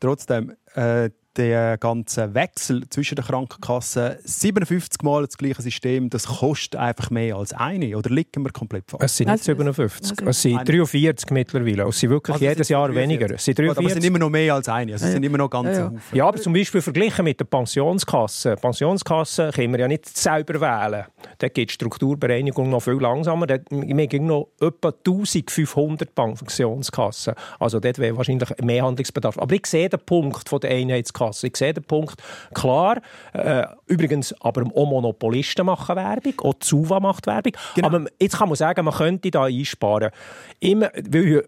Trotzdem, äh, der ganze Wechsel zwischen den Krankenkassen 57 Mal das gleiche System, das kostet einfach mehr als eine? Oder liegen wir komplett falsch? Es sind nicht 57, es sind 43 mittlerweile. Es sind wirklich also jedes Jahr 43. weniger. Es sind 43. Aber es sind immer noch mehr als eine. Also es sind immer noch ganze ja, ja. ja, aber zum Beispiel verglichen mit der Pensionskasse. Pensionskasse können wir ja nicht selber wählen. Da geht die Strukturbereinigung noch viel langsamer. wir haben noch etwa 1500 Pensionskassen. Also dort wäre wahrscheinlich mehr Handlungsbedarf. Aber ich sehe den Punkt von der Einheitskasse Kasse. Ich sehe den Punkt klar. Äh, übrigens, aber auch Monopolisten machen Werbung, auch Suva macht Werbung. Genau. Aber jetzt kann man sagen, man könnte da einsparen. Immer, weil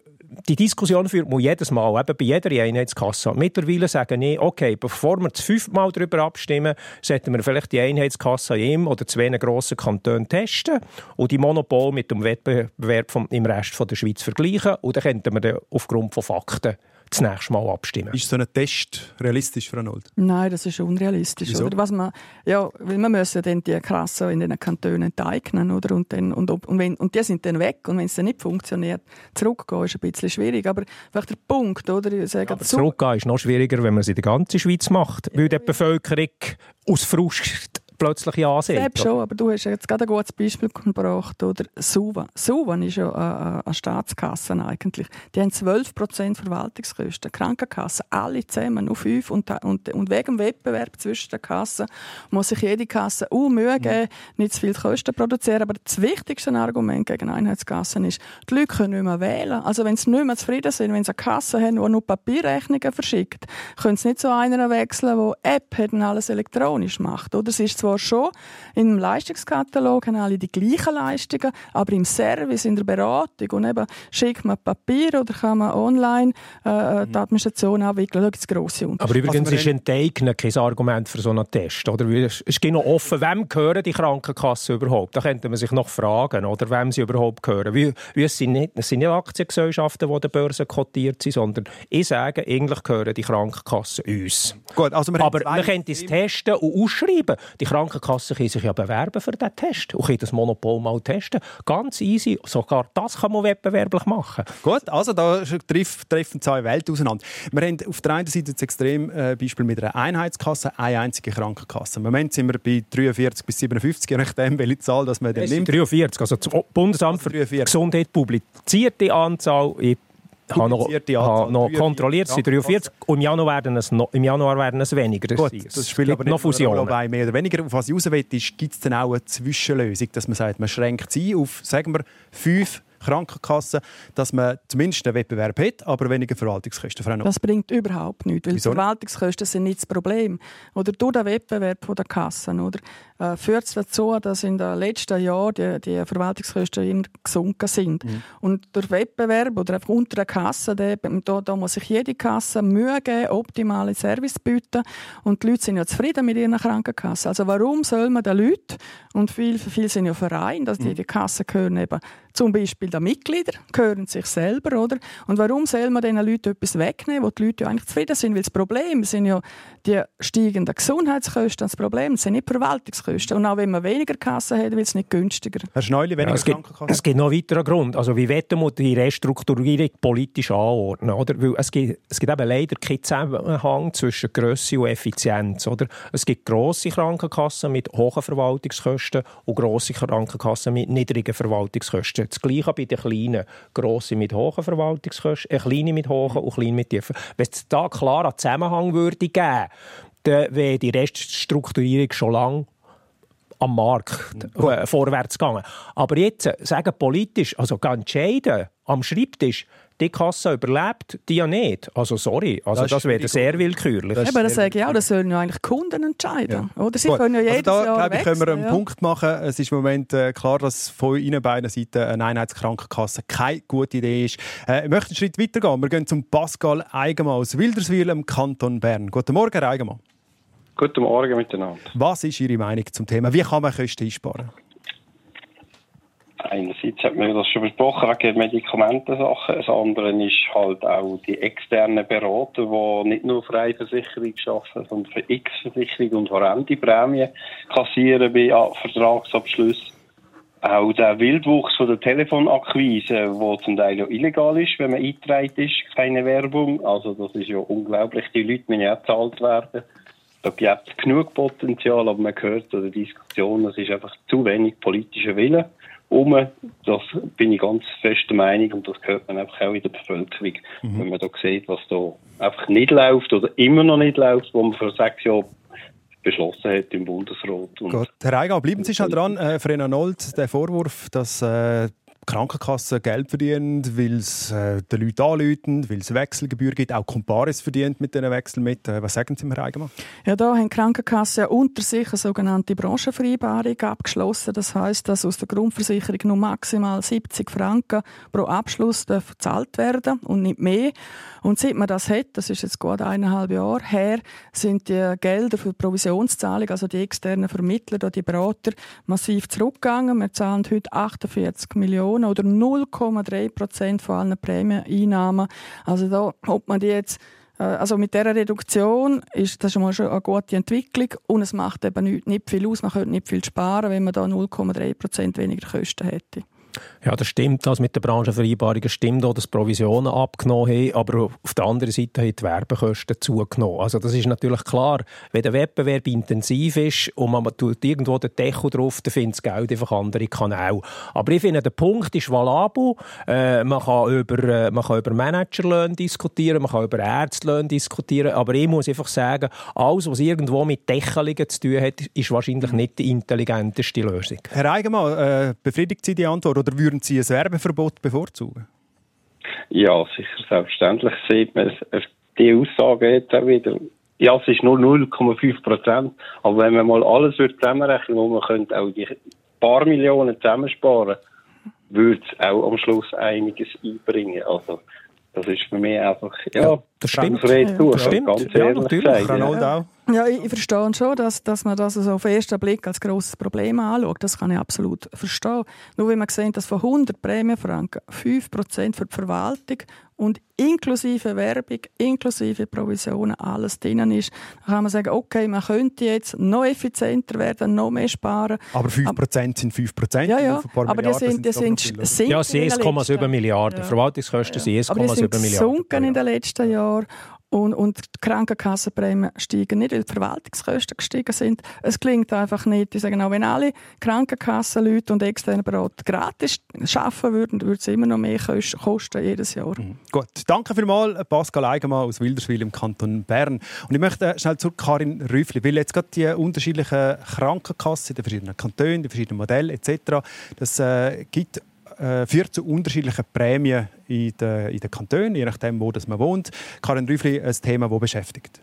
die Diskussion führt man jedes Mal, eben bei jeder Einheitskasse. Mittlerweile sagen ich, okay, bevor wir das fünfmal darüber abstimmen, sollten wir vielleicht die Einheitskasse in einem oder zwei grossen Kantonen testen und die Monopol mit dem Wettbewerb vom, im Rest von der Schweiz vergleichen. Und dann könnten wir dann aufgrund von Fakten das nächste Mal abstimmen. Ist so ein Test realistisch, Frau Nold? Nein, das ist unrealistisch. Oder? Was man, ja, weil wir müssen dann die Kassen in den Kantonen enteignen. Oder? Und, dann, und, und, wenn, und die sind dann weg. Und wenn es dann nicht funktioniert, zurückgehen ist ein bisschen schwierig. Aber vielleicht der Punkt, oder? Ich sage, ja, aber zurückgehen ist noch schwieriger, wenn man es in der ganzen Schweiz macht. Weil die Bevölkerung aus Frust plötzlich ansehen. Selbst schon, aber du hast jetzt gerade ein gutes Beispiel gebracht, oder? Suva. Suva ist ja eine, eine Staatskasse eigentlich. Die haben 12% Verwaltungskosten. Krankenkassen, alle zusammen, nur 5. Und, und, und wegen dem Wettbewerb zwischen den Kassen muss sich jede Kasse auch Mühe geben, nicht zu viel Kosten produzieren. Aber das wichtigste Argument gegen Einheitskassen ist, die Leute können nicht mehr wählen. Also wenn sie nicht mehr zufrieden sind, wenn sie eine Kasse haben, die nur Papierrechnungen verschickt, können sie nicht zu einer wechseln, die App hat und alles elektronisch macht. Oder? Es ist zwar zwar schon im Leistungskatalog haben alle die gleichen Leistungen, aber im Service, in der Beratung und eben schickt man Papier oder kann man online äh, die Administration abwickeln, da gibt es grosse Unterschiede. Aber übrigens also ist Enteignen kein Argument für so einen Test, oder? Es ist noch offen, wem gehören die Krankenkassen überhaupt? Da könnte man sich noch fragen, oder wem sie überhaupt gehören. Wie, wie es, sind nicht, es sind nicht Aktiengesellschaften, die an der Börse kotiert sind, sondern ich sage, eigentlich gehören die Krankenkassen uns. Gut, also aber man könnte es testen und ausschreiben. Die Krankenkassen können sich ja bewerben für diesen Test und können das Monopol mal testen. Ganz easy. Sogar das kann man wettbewerblich machen. Gut, also da treffen zwei Welten auseinander. Wir haben auf der einen Seite das extrem äh, Beispiel mit einer Einheitskasse, eine einzige Krankenkasse. Im Moment sind wir bei 43 bis 57, je nachdem, welche Zahl das man dann nimmt. 43, also das Bundesamt für 43. Gesundheit publiziert die Anzahl. Ich habe noch, habe noch kontrolliert, es sind 43 und im Januar werden es, noch, im Januar werden es weniger Gut, das spielt aber noch Fusionen. Bei mehr oder weniger. Auf was ich raus will, gibt es dann auch eine Zwischenlösung, dass man sagt, man schränkt sie auf, sagen wir, fünf Krankenkassen, dass man zumindest einen Wettbewerb hat, aber weniger Verwaltungskosten. Das bringt überhaupt nichts, weil Wieso? Verwaltungskosten sind nicht das Problem. Oder durch den Wettbewerb der Kassen oder, äh, führt es dazu, dass in den letzten Jahren die, die Verwaltungskosten immer gesunken sind. Mhm. Und durch Wettbewerb oder einfach unter der Kasse, da, da muss sich jede Kasse Mühe geben, optimale Service bieten. Und die Leute sind ja zufrieden mit ihren Krankenkassen. Also warum soll man den Leuten, und viele viel sind ja Vereine, dass die, mhm. die Kassen gehören eben zum Beispiel die Mitglieder gehören sich selber, oder? Und warum soll man diesen Leuten etwas wegnehmen, wo die Leute ja eigentlich zufrieden sind? Weil das Problem sind ja die steigenden Gesundheitskosten das Problem, sind nicht Verwaltungskosten. Und auch wenn man weniger Kassen hat, wird es nicht günstiger. Herr Schneuli, weniger ja, es, gibt, es gibt noch einen weiteren Grund. Also wie wollen wir die Restrukturierung politisch anordnen? Oder? Weil es, gibt, es gibt eben leider keinen Zusammenhang zwischen Grösse und Effizienz. Oder? Es gibt grosse Krankenkassen mit hohen Verwaltungskosten und grosse Krankenkassen mit niedrigen Verwaltungskosten. Das Gleiche bei den kleinen. Grosse mit hohen Verwaltungskosten, äh, kleine mit hohen und kleine mit tiefen. Wenn es da klar einen Zusammenhang würde geben, dann wäre die Reststrukturierung schon lange am Markt äh, vorwärts gegangen. Aber jetzt äh, sagen politisch, also entscheiden, am Schreibtisch, die Kasse überlebt, die ja nicht. Also sorry, also das, das wäre sehr willkürlich. Das Aber das sage ich auch, das sollen ja eigentlich Kunden entscheiden. Ja. Oder sie Gut. können ja jedes also da, Jahr ich, können wir einen ja. Punkt machen. Es ist im Moment äh, klar, dass von Ihnen beiden Seiten eine Einheitskrankenkasse keine gute Idee ist. Äh, ich möchte einen Schritt weitergehen. Wir gehen zum Pascal Eigenmann aus Wilderswil im Kanton Bern. Guten Morgen, Herr Eigenmann. Guten Morgen miteinander. Was ist Ihre Meinung zum Thema? Wie kann man Kosten einsparen? Einerseits hat man das schon besprochen wegen Medikamentensachen. Das andere ist halt auch die externen Berater, die nicht nur freie Versicherung schaffen, sondern für X-Versicherung und horrende Prämien kassieren bei Vertragsabschlüssen. Auch der Wildwuchs von der Telefonakquise, wo zum Teil ja illegal ist, wenn man eingetragen ist, keine Werbung. Also das ist ja unglaublich. Die Leute müssen ja bezahlt werden. Da gibt es genug Potenzial, aber man hört in der Diskussion, es ist einfach zu wenig politischer Wille um. Das bin ich ganz fest der Meinung und das hört man einfach auch in der Bevölkerung, mhm. wenn man da sieht, was da einfach nicht läuft oder immer noch nicht läuft, wo man vor sechs Jahren beschlossen hat im Bundesrat. Und Gut. Herr Eiger, bleiben Sie schon dran. Äh, Frena Nold, der Vorwurf, dass äh, Krankenkassen Geld verdienen, weil es äh, den Leuten anrufen, weil es Wechselgebühr gibt. Auch Comparis verdient mit diesen Wechseln mit. Äh, was sagen Sie, Herr Eigenmann? Ja, da haben Krankenkassen unter sich eine sogenannte Branchenvereinbarung abgeschlossen. Das heißt, dass aus der Grundversicherung nur maximal 70 Franken pro Abschluss gezahlt werden und nicht mehr. Und seit man das hat, das ist jetzt gut eineinhalb Jahre her, sind die Gelder für die Provisionszahlung, also die externen Vermittler die Berater, massiv zurückgegangen. Wir zahlen heute 48 Millionen oder 0,3 Prozent von allen Prämieneinnahmen. Also da, ob man die jetzt äh, also mit dieser Reduktion ist das schon mal eine gute Entwicklung und es macht eben nicht, viel aus. Man könnte nicht viel sparen, wenn man da 0,3 Prozent weniger Kosten hätte. Ja, das stimmt. Das mit den Branchenvereinbarungen stimmt auch, dass Provisionen abgenommen haben, aber auf der anderen Seite haben die Werbekosten zugenommen. Also das ist natürlich klar, wenn der Wettbewerb intensiv ist und man tut irgendwo den Deckel drauf, dann findet das Geld einfach andere Kanäle. Aber ich finde, der Punkt ist valabel. Äh, man, kann über, äh, man kann über Managerlöhne diskutieren, man kann über Ärztelöhne diskutieren, aber ich muss einfach sagen, alles, was irgendwo mit Deckelungen zu tun hat, ist wahrscheinlich nicht die intelligenteste Lösung. Herr Eigenmann, äh, befriedigt Sie die Antwort oder würden Sie ein Werbeverbot bevorzugen? Ja, sicher, selbstverständlich sieht man die Aussage jetzt auch wieder. Ja, es ist nur 0,5 Prozent. Aber wenn man mal alles zusammenrechnen wo man könnte auch die paar Millionen zusammensparen, würde es auch am Schluss einiges einbringen. Also, das ist für mich einfach, ja, ja das stimmt. Das stimmt. Ganz ja, natürlich. Gesagt, ja. Ja, ich, verstehe schon, dass, dass man das also auf den ersten Blick als grosses Problem anschaut. Das kann ich absolut verstehen. Nur wenn man sieht, dass von 100 Prämienfranken 5% für die Verwaltung und inklusive Werbung, inklusive Provisionen alles drin ist, dann kann man sagen, okay, man könnte jetzt noch effizienter werden, noch mehr sparen. Aber 5% aber, sind 5%. Ja, ja, aber die sind, die sind, sind Ja, 1,7 Milliarden. Ja. Verwaltungskosten ja. sind 1,7 Milliarden. Aber die sind gesunken in den letzten Jahren und, und die Krankenkassenprämien steigen nicht, weil die Verwaltungskosten gestiegen sind. Es klingt einfach nicht. Ich sage auch, wenn alle Krankenkassenleute und externe Berater gratis arbeiten würden, würde es immer noch mehr kosten jedes Jahr. Mhm. Gut, danke vielmals, Pascal Eigenmann aus Wilderswil im Kanton Bern. Und ich möchte schnell zu Karin Rüffli, weil jetzt gerade die unterschiedlichen Krankenkassen in den verschiedenen Kantonen, die verschiedenen Modelle etc., das äh, gibt äh, führt zu unterschiedlichen Prämien in den, in den Kantonen, je nachdem, wo das man wohnt. Karin Rüffli, ein Thema, das beschäftigt.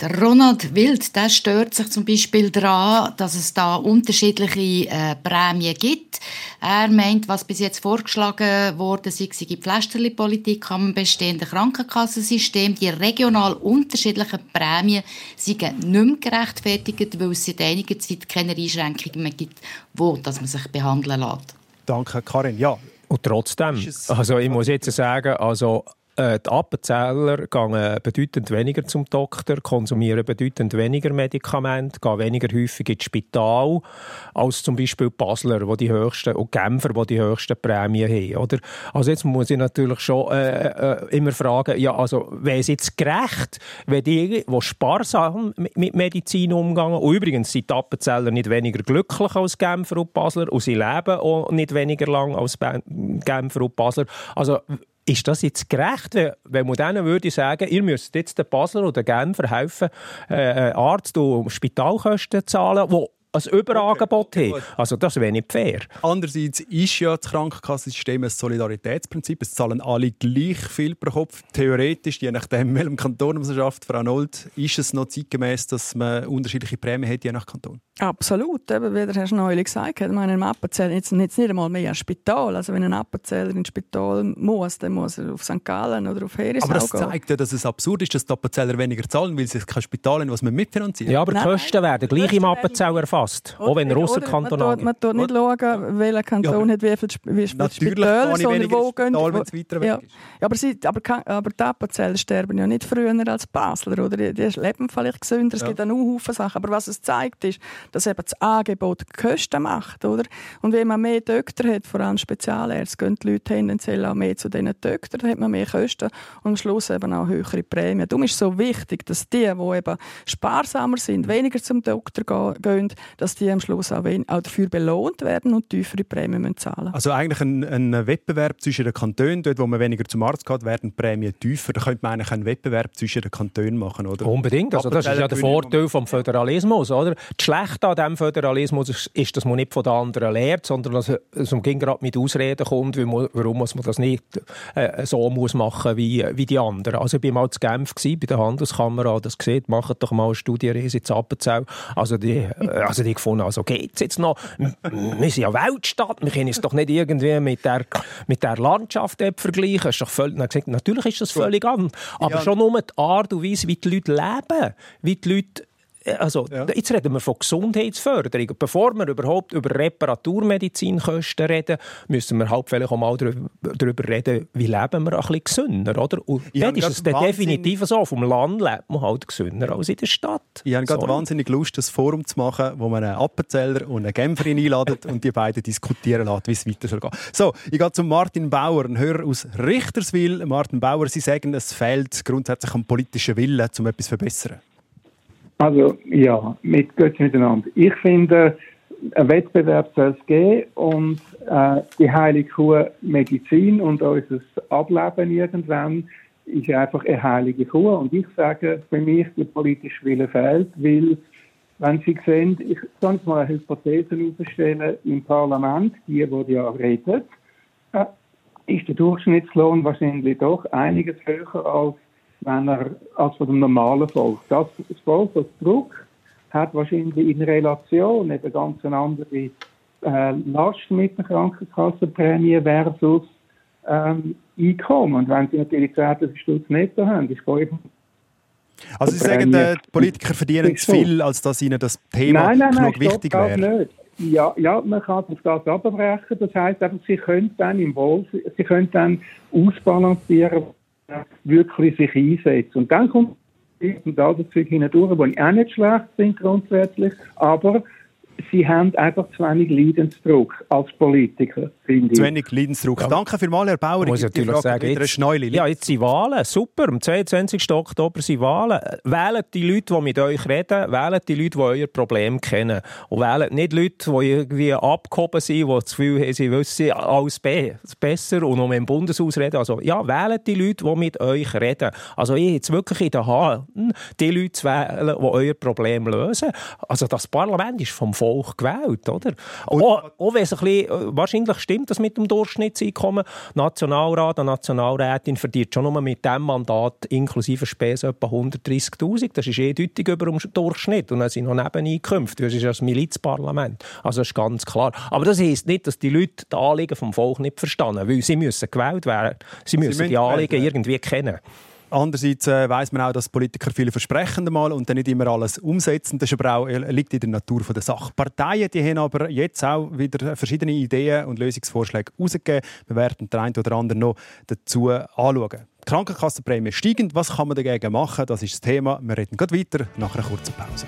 Der Ronald Wild der stört sich zum Beispiel daran, dass es da unterschiedliche äh, Prämien gibt. Er meint, was bis jetzt vorgeschlagen wurde, sei es die Pflasterli-Politik am bestehenden Krankenkassensystem, die regional unterschiedlichen Prämien seien nicht mehr gerechtfertigt, weil es seit einiger Zeit keine Einschränkungen mehr gibt, wo dass man sich behandeln lässt. Danke, Karin. Ja. Und trotzdem, also ich muss jetzt sagen, also äh, die Appenzeller gehen bedeutend weniger zum Doktor, konsumieren bedeutend weniger Medikamente, gehen weniger häufig ins Spital als zum Beispiel Basler, wo die höchsten, und Genfer, die die höchsten Prämien haben. Oder? Also jetzt muss ich natürlich schon äh, äh, immer fragen, ja, also wäre es jetzt gerecht, wenn die, die sparsam mit Medizin umgehen, und übrigens sind die Appenzeller nicht weniger glücklich als Genfer und Basler und sie leben auch nicht weniger lang als Genfer und Basler. Also ist das jetzt gerecht, wenn man denen würde sagen, ihr müsst jetzt den Basler oder Genfer helfen, äh, Arzt- und Spitalkosten zahlen, die ein Überangebot okay. haben. Also das wäre nicht fair. Andererseits ist ja das Krankenkassensystem ein Solidaritätsprinzip. Es zahlen alle gleich viel pro Kopf. Theoretisch, je nachdem, welchem Kanton man schafft, Frau Nold, ist es noch zeitgemäß, dass man unterschiedliche Prämien hat, je nach Kanton? Absolut. Eben, wie der Herr Schneuli gesagt hat, meine, ein Appenzell jetzt, jetzt nicht einmal mehr ein Spital. Also wenn ein Appenzeller ins Spital muss, dann muss er auf St. Gallen oder auf Herisau Aber das zeigt ja, dass es absurd ist, dass die Appenzeller weniger zahlen, weil sie kein Spital haben, was man mitfinanziert. Ja, aber die Kosten werden gleich im Appenzell erfasst passt. Oder, auch wenn er ausserkantonal Man tut nicht schauen, welcher Kanton ja, hat wie viel, wie viel Spitäler, sondern wo gehen Spital, ja. ist. Aber, sie, aber, aber die Appenzellen sterben ja nicht früher als Basler. Oder? Die, die leben vielleicht gesünder. Es ja. gibt auch Haufen Sachen. Aber was es zeigt, ist, dass eben das Angebot Kosten macht. Oder? Und wenn man mehr Doktor hat, vor allem Spezialärzte, gehen die Leute tendenziell auch mehr zu diesen Doktoren, dann hat man mehr Kosten und am Schluss eben auch höhere Prämien. Darum ist es so wichtig, dass die, die eben sparsamer sind, weniger zum Doktor gehen, dass die am Schluss auch, auch dafür belohnt werden und tiefere Prämien müssen zahlen Also eigentlich ein, ein, Wettbewerb zwischen den Kantonen, dort wo man weniger zum Arzt geht, werden die Prämien tiefer. Da könnte man eigentlich einen Wettbewerb zwischen den Kantonen machen, oder? Unbedingt, also das ist ja der Vorteil vom Föderalismus, oder? Das Schlechte an diesem Föderalismus ist, dass man nicht von den anderen lernt, sondern dass man gerade mit Ausreden kommt, warum muss man das nicht äh, so muss machen wie, wie die anderen. Also ich war mal zu Genf gewesen, bei der Handelskammer, das gesehen, macht doch mal eine Studienreise in Appenzell. Also die, äh, also die gefunden, also geht's jetzt noch? Wir sind ja Weltstadt, wir können es doch nicht irgendwie mit der, mit der Landschaft vergleichen. Ist doch völlig, gesagt, natürlich ist das völlig anders. Aber ja. schon nur die Art und Weise, wie die Leute leben, wie die Leute also, ja. jetzt reden wir von Gesundheitsförderung. Bevor wir überhaupt über Reparaturmedizinkosten reden, müssen wir halt vielleicht auch mal darüber reden, wie leben wir ein bisschen gesünder, oder? Und ja, ist es definitiv so, dem Land lebt man halt gesünder als in der Stadt. Ich habe gerade wahnsinnig Lust, ein Forum zu machen, wo man einen Appenzeller und eine Genferin einladet und die beiden diskutieren lässt, wie es weiter soll gehen. So, ich gehe zu Martin Bauer, ein Hörer aus Richterswil. Martin Bauer, Sie sagen, es fehlt grundsätzlich am politischen Willen, um etwas zu verbessern. Also ja, mit Götz miteinander. Ich finde, ein Wettbewerb soll es geben und äh, die heilige Kuh Medizin und unser Ableben irgendwann ist einfach eine heilige Kuh. Und ich sage, für mich der politische Wille fehlt, weil, wenn Sie sehen, ich kann mal eine Hypothese aufstellen, im Parlament, die, die ja reden, äh, ist der Durchschnittslohn wahrscheinlich doch einiges höher als wenn er als von dem normalen Volk. Das, das Volk, das Druck hat wahrscheinlich in Relation eine ganz andere äh, Last mit der Krankenkassenprämie versus ähm, Einkommen. Und wenn sie natürlich 10.000 Stutz netto haben, ist 5 also Sie sagen, die Politiker verdienen zu viel, als dass ihnen das Thema nein, nein, nein, genug wichtig wäre? Ja, ja, man kann auf das abbrechen. Das heisst einfach, sie können dann im Wohl, sie können dann ausbalancieren, wirklich sich einsetzt. Und dann kommt und all das Zeug hindurch, die auch nicht schlecht sind grundsätzlich, aber sie haben einfach zu wenig Leidensdruck als Politiker, finde. Zu wenig Leidensdruck. Ja. Danke vielmals, Herr Bauer. Muss ich natürlich sagen, jetzt, ja, jetzt sind Wahlen. Super, am 22. Oktober sind Wahlen. Wählt die Leute, die mit euch reden, wählt die Leute, die euer Problem kennen. Und wählt nicht Leute, die irgendwie abgehoben sind, die das Gefühl haben, sie wissen alles besser und noch mit dem Bundeshaus reden. Also ja, wählt die Leute, die mit euch reden. Also ich jetzt wirklich in der Hand, die Leute zu wählen, die euer Problem lösen. Also das Parlament ist vom Volk gewählt, oder? Auch, auch wenn es ein bisschen, äh, wahrscheinlich stimmt das mit dem Durchschnittseinkommen. Nationalrat, eine Nationalrätin verdient schon nur mit diesem Mandat inklusive Spesen etwa 130'000. Das ist eindeutig über dem Durchschnitt. Und dann sind noch Nebeneinkünfte. Das ist ein Milizparlament. Also das ist ganz klar. Aber das heisst nicht, dass die Leute die Anliegen vom Volk nicht verstehen, weil sie müssen gewählt werden. Sie müssen, sie müssen die Anliegen irgendwie kennen. Andererseits äh, weiß man auch, dass Politiker viele versprechen mal und dann nicht immer alles umsetzen. Das aber auch, äh, liegt in der Natur der Sache. Parteien die haben aber jetzt auch wieder verschiedene Ideen und Lösungsvorschläge herausgegeben. Wir werden den einen oder anderen noch dazu anschauen. Die Krankenkassenprämie steigend. Was kann man dagegen machen? Das ist das Thema. Wir reden gerade weiter nach einer kurzen Pause.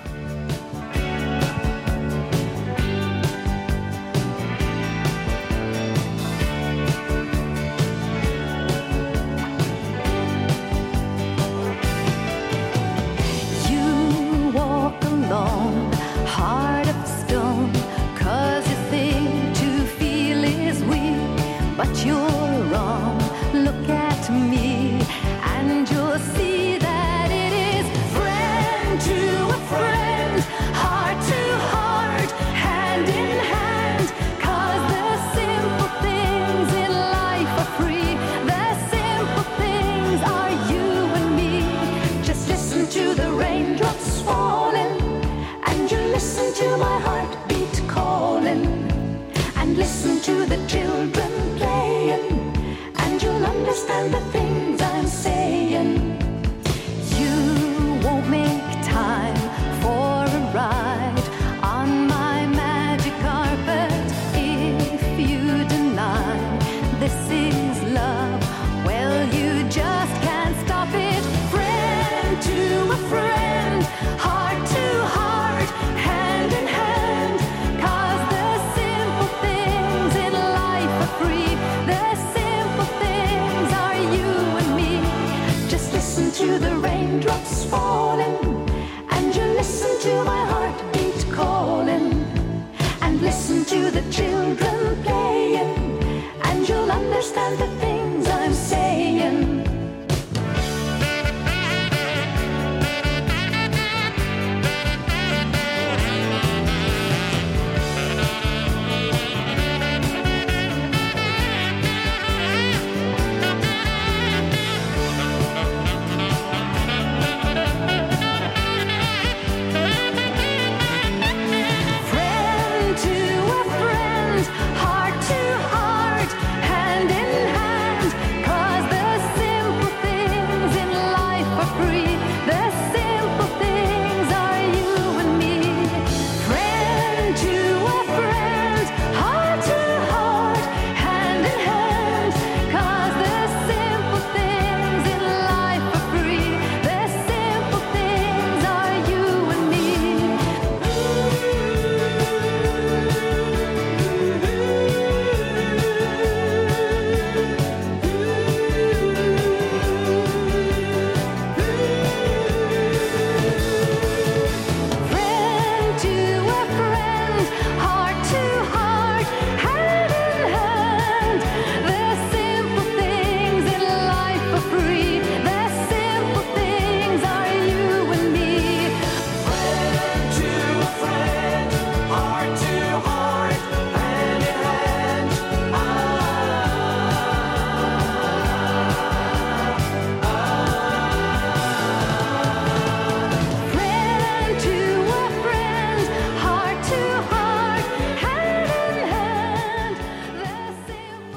to my heartbeat calling. And listen to the children playing. And you'll understand the things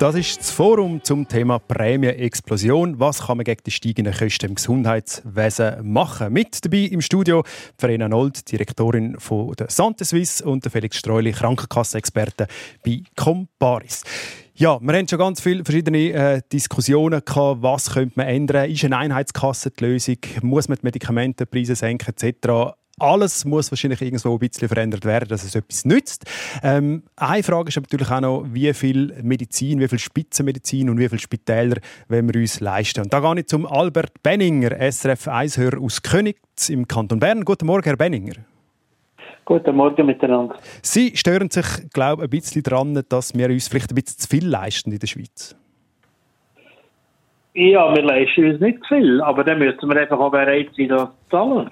Das ist das Forum zum Thema Prämienexplosion. Was kann man gegen die steigenden Kosten im Gesundheitswesen machen? Mit dabei im Studio Verena Nold, Direktorin von der Sante Suisse und der Felix Streuli, Krankenkassenexperte bei Comparis. Ja, wir haben schon ganz viele verschiedene äh, Diskussionen gehabt, was könnte man ändern. Ist eine Einheitskasse die Lösung? Muss man die Medikamentenpreise senken etc.? Alles muss wahrscheinlich irgendwo ein bisschen verändert werden, dass es etwas nützt. Ähm, eine Frage ist natürlich auch noch, wie viel Medizin, wie viel Spitzenmedizin und wie viele Spitäler wollen wir uns leisten. Und da gehe ich zum Albert Benninger, SRF 1-Hörer aus Königs im Kanton Bern. Guten Morgen, Herr Benninger. Guten Morgen miteinander. Sie stören sich, glaube ich, ein bisschen daran, dass wir uns vielleicht ein bisschen zu viel leisten in der Schweiz. Ja, wir leisten uns nicht zu viel, aber dann müssen wir einfach auch bereit sein, das zu zahlen.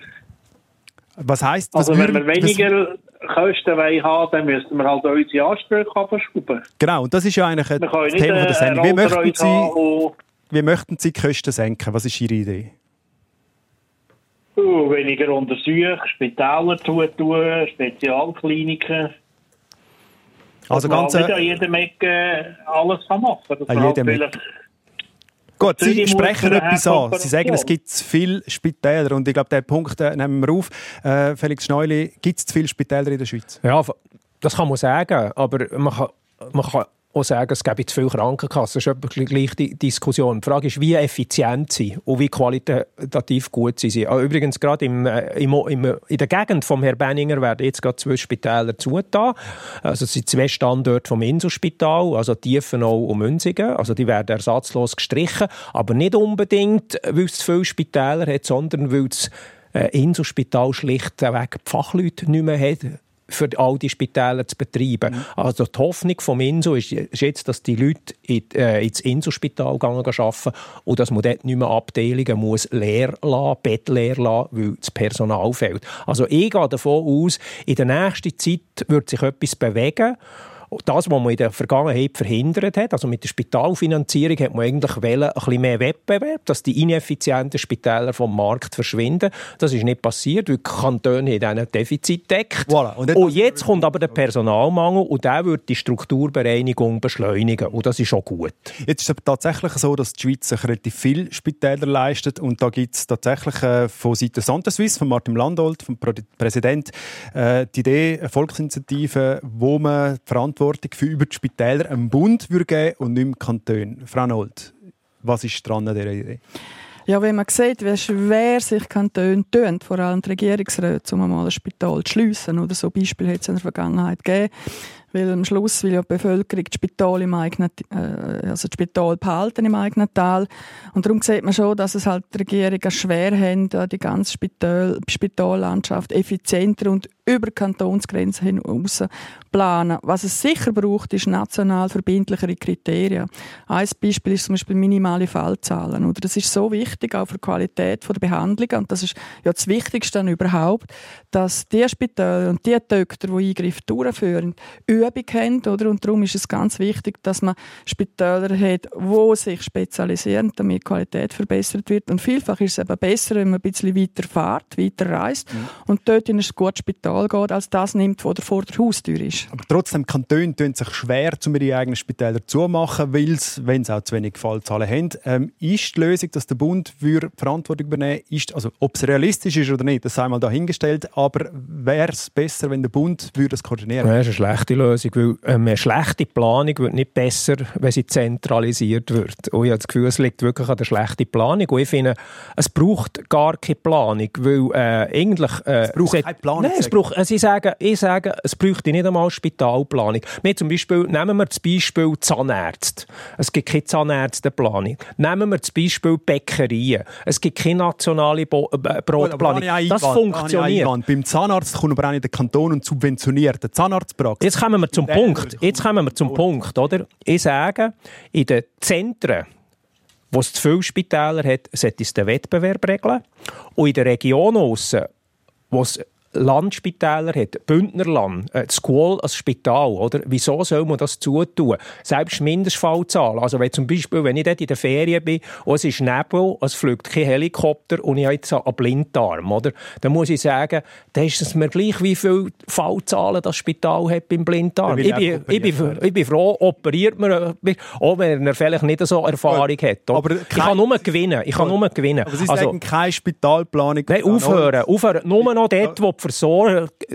Was heisst was Also wenn wir weniger. Kosten haben, dann müssen wir halt unsere Ansprüche verschrauben. Genau, und das ist ja eigentlich das Thema der Sendung. Wie möchten, Sie, wie möchten Sie die Kosten senken? Was ist Ihre Idee? Uh, weniger Untersuchungen, Spitäler tun, Spezialkliniken. Also ganz nicht an jedem Ecke alles kann machen kann. Ecke. Gut, Sie sprechen etwas an. Sie sagen, es gibt zu viele Spitäler. Und ich glaube, diesen Punkt äh, nehmen wir auf. Äh, Felix Schneuli, gibt es zu viele Spitäler in der Schweiz? Ja, das kann man sagen. Aber man kann, man kann auch sagen, es gäbe zu viele Krankenkassen. Das ist die gleiche Diskussion. Die Frage ist, wie effizient sie und wie qualitativ gut sie sind. Ah, übrigens, gerade im, äh, im, im, in der Gegend vom Herrn Benninger werden jetzt gerade zwei Spitäler zugetan. Also es sind zwei Standorte vom Inselspital, also Tiefenau und Münzigen. Also die werden ersatzlos gestrichen. Aber nicht unbedingt, weil es zu viele Spitäler hat, sondern weil das äh, Inselspital schlichtweg die Fachleute nicht mehr hat für all die Spitäler zu betreiben. Mhm. Also die Hoffnung vom Inso ist, ist, jetzt, dass die Leute in, äh, ins Inso-Spital arbeiten und dass man dort nicht mehr Abteilungen muss leer lassen, Bett leer lassen, weil das Personal fehlt. Also ich gehe davon aus, in der nächsten Zeit wird sich etwas bewegen das, was man in der Vergangenheit verhindert hat, also mit der Spitalfinanzierung, hat man eigentlich wollen, ein bisschen mehr Wettbewerb, dass die ineffizienten Spitäler vom Markt verschwinden. Das ist nicht passiert, weil die Kantone haben ein Defizit deckt. Voilà. Und, und, jetzt kommt aber der Personalmangel und der wird die Strukturbereinigung beschleunigen und das ist auch gut. Jetzt ist es tatsächlich so, dass die Schweiz sich relativ viele Spitäler leistet und da gibt es tatsächlich äh, von Seiten Santerswiss, von Martin Landolt, vom Präsident, äh, die Idee, eine Volksinitiative, wo man Verantwortung Verantwortung für über die Spitäler einem Bund geben und nicht im Kanton. Frau Nold, was ist dran an dieser Idee? Ja, wenn man sieht, wie schwer sich Kantone tun, vor allem die Regierungsräte, um einmal ein Spital zu schliessen, oder so Beispiele hat es in der Vergangenheit gegeben, weil am Schluss will ja die Bevölkerung das Spital, im eigenen, äh, also das Spital behalten im eigenen Tal. Und darum sieht man schon, dass es halt die Regierungen schwer haben, die ganze Spital, Spitallandschaft effizienter und über Kantonsgrenzen hinaus planen. Was es sicher braucht, ist national verbindlichere Kriterien. Ein Beispiel ist zum Beispiel minimale Fallzahlen. Oder das ist so wichtig, auch für die Qualität der Behandlung. Und das ist ja das Wichtigste überhaupt, dass die Spitäler und die Töchter, die Eingriffe durchführen, Übung haben. Oder? Und darum ist es ganz wichtig, dass man Spitäler hat, die sich spezialisieren, damit die Qualität verbessert wird. Und vielfach ist es eben besser, wenn man ein bisschen weiter fährt, weiter reist mhm. und dort in ein gutes Spital geht, als das nimmt, was vor der Haustür ist. Aber trotzdem, Kantone tun sich schwer, um ihre eigenen Spitäler zu machen, weil sie, wenn sie auch zu wenig Fallzahlen haben. Ähm, ist die Lösung, dass der Bund für die Verantwortung übernehmen ist, also ob es realistisch ist oder nicht, das sei mal dahingestellt, aber wäre es besser, wenn der Bund würde das koordinieren würde? Das ist eine schlechte Lösung, weil ähm, eine schlechte Planung wird nicht besser, wenn sie zentralisiert wird. Und ich habe das Gefühl, es liegt wirklich an der schlechten Planung. Und ich finde, es braucht gar keine Planung, weil äh, eigentlich... Äh, es braucht keine Planung? Nein, es braucht, also ich, sage, ich sage, es bräuchte nicht einmal Spitalplanung. Wir zum Beispiel, nehmen wir das Beispiel Zahnärzte. Es gibt keine Zahnärzteplanung. Nehmen wir das Beispiel Bäckerien. Es gibt keine nationale Bo äh, Brotplanung. Das funktioniert. Beim Zahnarzt kommt aber auch in den Kanton und subventioniert den Zahnarztpraxis. Jetzt kommen wir zum Punkt. Jetzt kommen wir zum Punkt, oder? Ich sage, in den Zentren, wo es zu viele Spitäler hat, sollte es den Wettbewerb regeln. Und in den Regionen aussen, wo es Landspitäler hat, Bündnerland, äh, School als Spital, oder? Wieso soll man das zutun? Selbst Mindestfallzahlen. Also wenn zum Beispiel, wenn ich dort in der Ferien bin und es ist Nebel, es fliegt kein Helikopter und ich habe jetzt einen Blinddarm, oder? Dann muss ich sagen, dann ist es mir gleich, wie viele Fallzahlen das Spital hat beim Blinddarm. Ich bin, ich, bin, ich bin froh, operiert man, auch wenn er vielleicht nicht so Erfahrung hat. Aber ich kann nur gewinnen. Ich kann nur gewinnen. Aber Sie also, keine Spitalplanung? Nein, aufhören. aufhören. Nur noch dort, wo die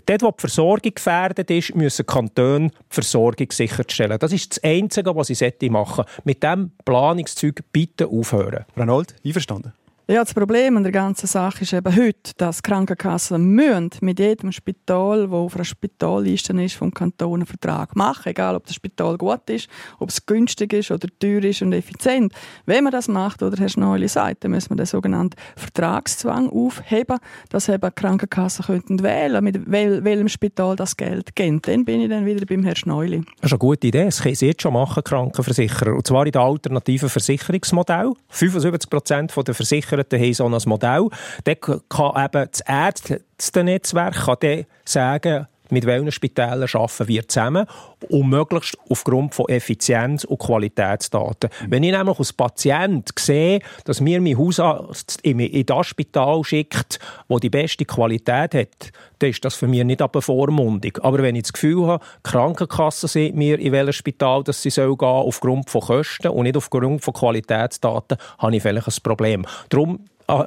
Dort, wo die Versorgung gefährdet ist, müssen Kantone die Versorgung sicherstellen. Das ist das Einzige, was sie machen sollten. Mit diesem Planungszeug bitte aufhören. Reinhold, einverstanden? Ja, das Problem an der ganzen Sache ist eben heute, dass Krankenkassen müssen mit jedem Spital, wo auf einer Spitalliste ist, vom Kanton einen Vertrag machen, egal ob das Spital gut ist, ob es günstig ist oder teuer ist und effizient. Wenn man das macht, oder Herr Schneuli sagt, dann müssen wir den sogenannten Vertragszwang aufheben, dass eben Krankenkassen könnten wählen, mit wel welchem Spital das Geld geht. Dann bin ich dann wieder beim Herrn Schneuli. Das ist eine gute Idee. Das können Sie jetzt schon machen, Krankenversicherer. Und zwar in der alternativen Versicherungsmodell. 75 Prozent der Versicherer Versicherten haben so ein Modell. Dann kann eben das Ärztenetzwerk kann sagen, mit welchen Spitälern arbeiten wir zusammen und möglichst aufgrund von Effizienz und Qualitätsdaten. Wenn ich nämlich als Patient sehe, dass mir mein Hausarzt in das Spital schickt, wo die beste Qualität hat, dann ist das für mich nicht eine Bevormundung. Aber wenn ich das Gefühl habe, die Krankenkasse sieht mir, in welchem Spital dass sie soll gehen aufgrund von Kosten und nicht aufgrund von Qualitätsdaten, habe ich vielleicht ein Problem. Darum äh,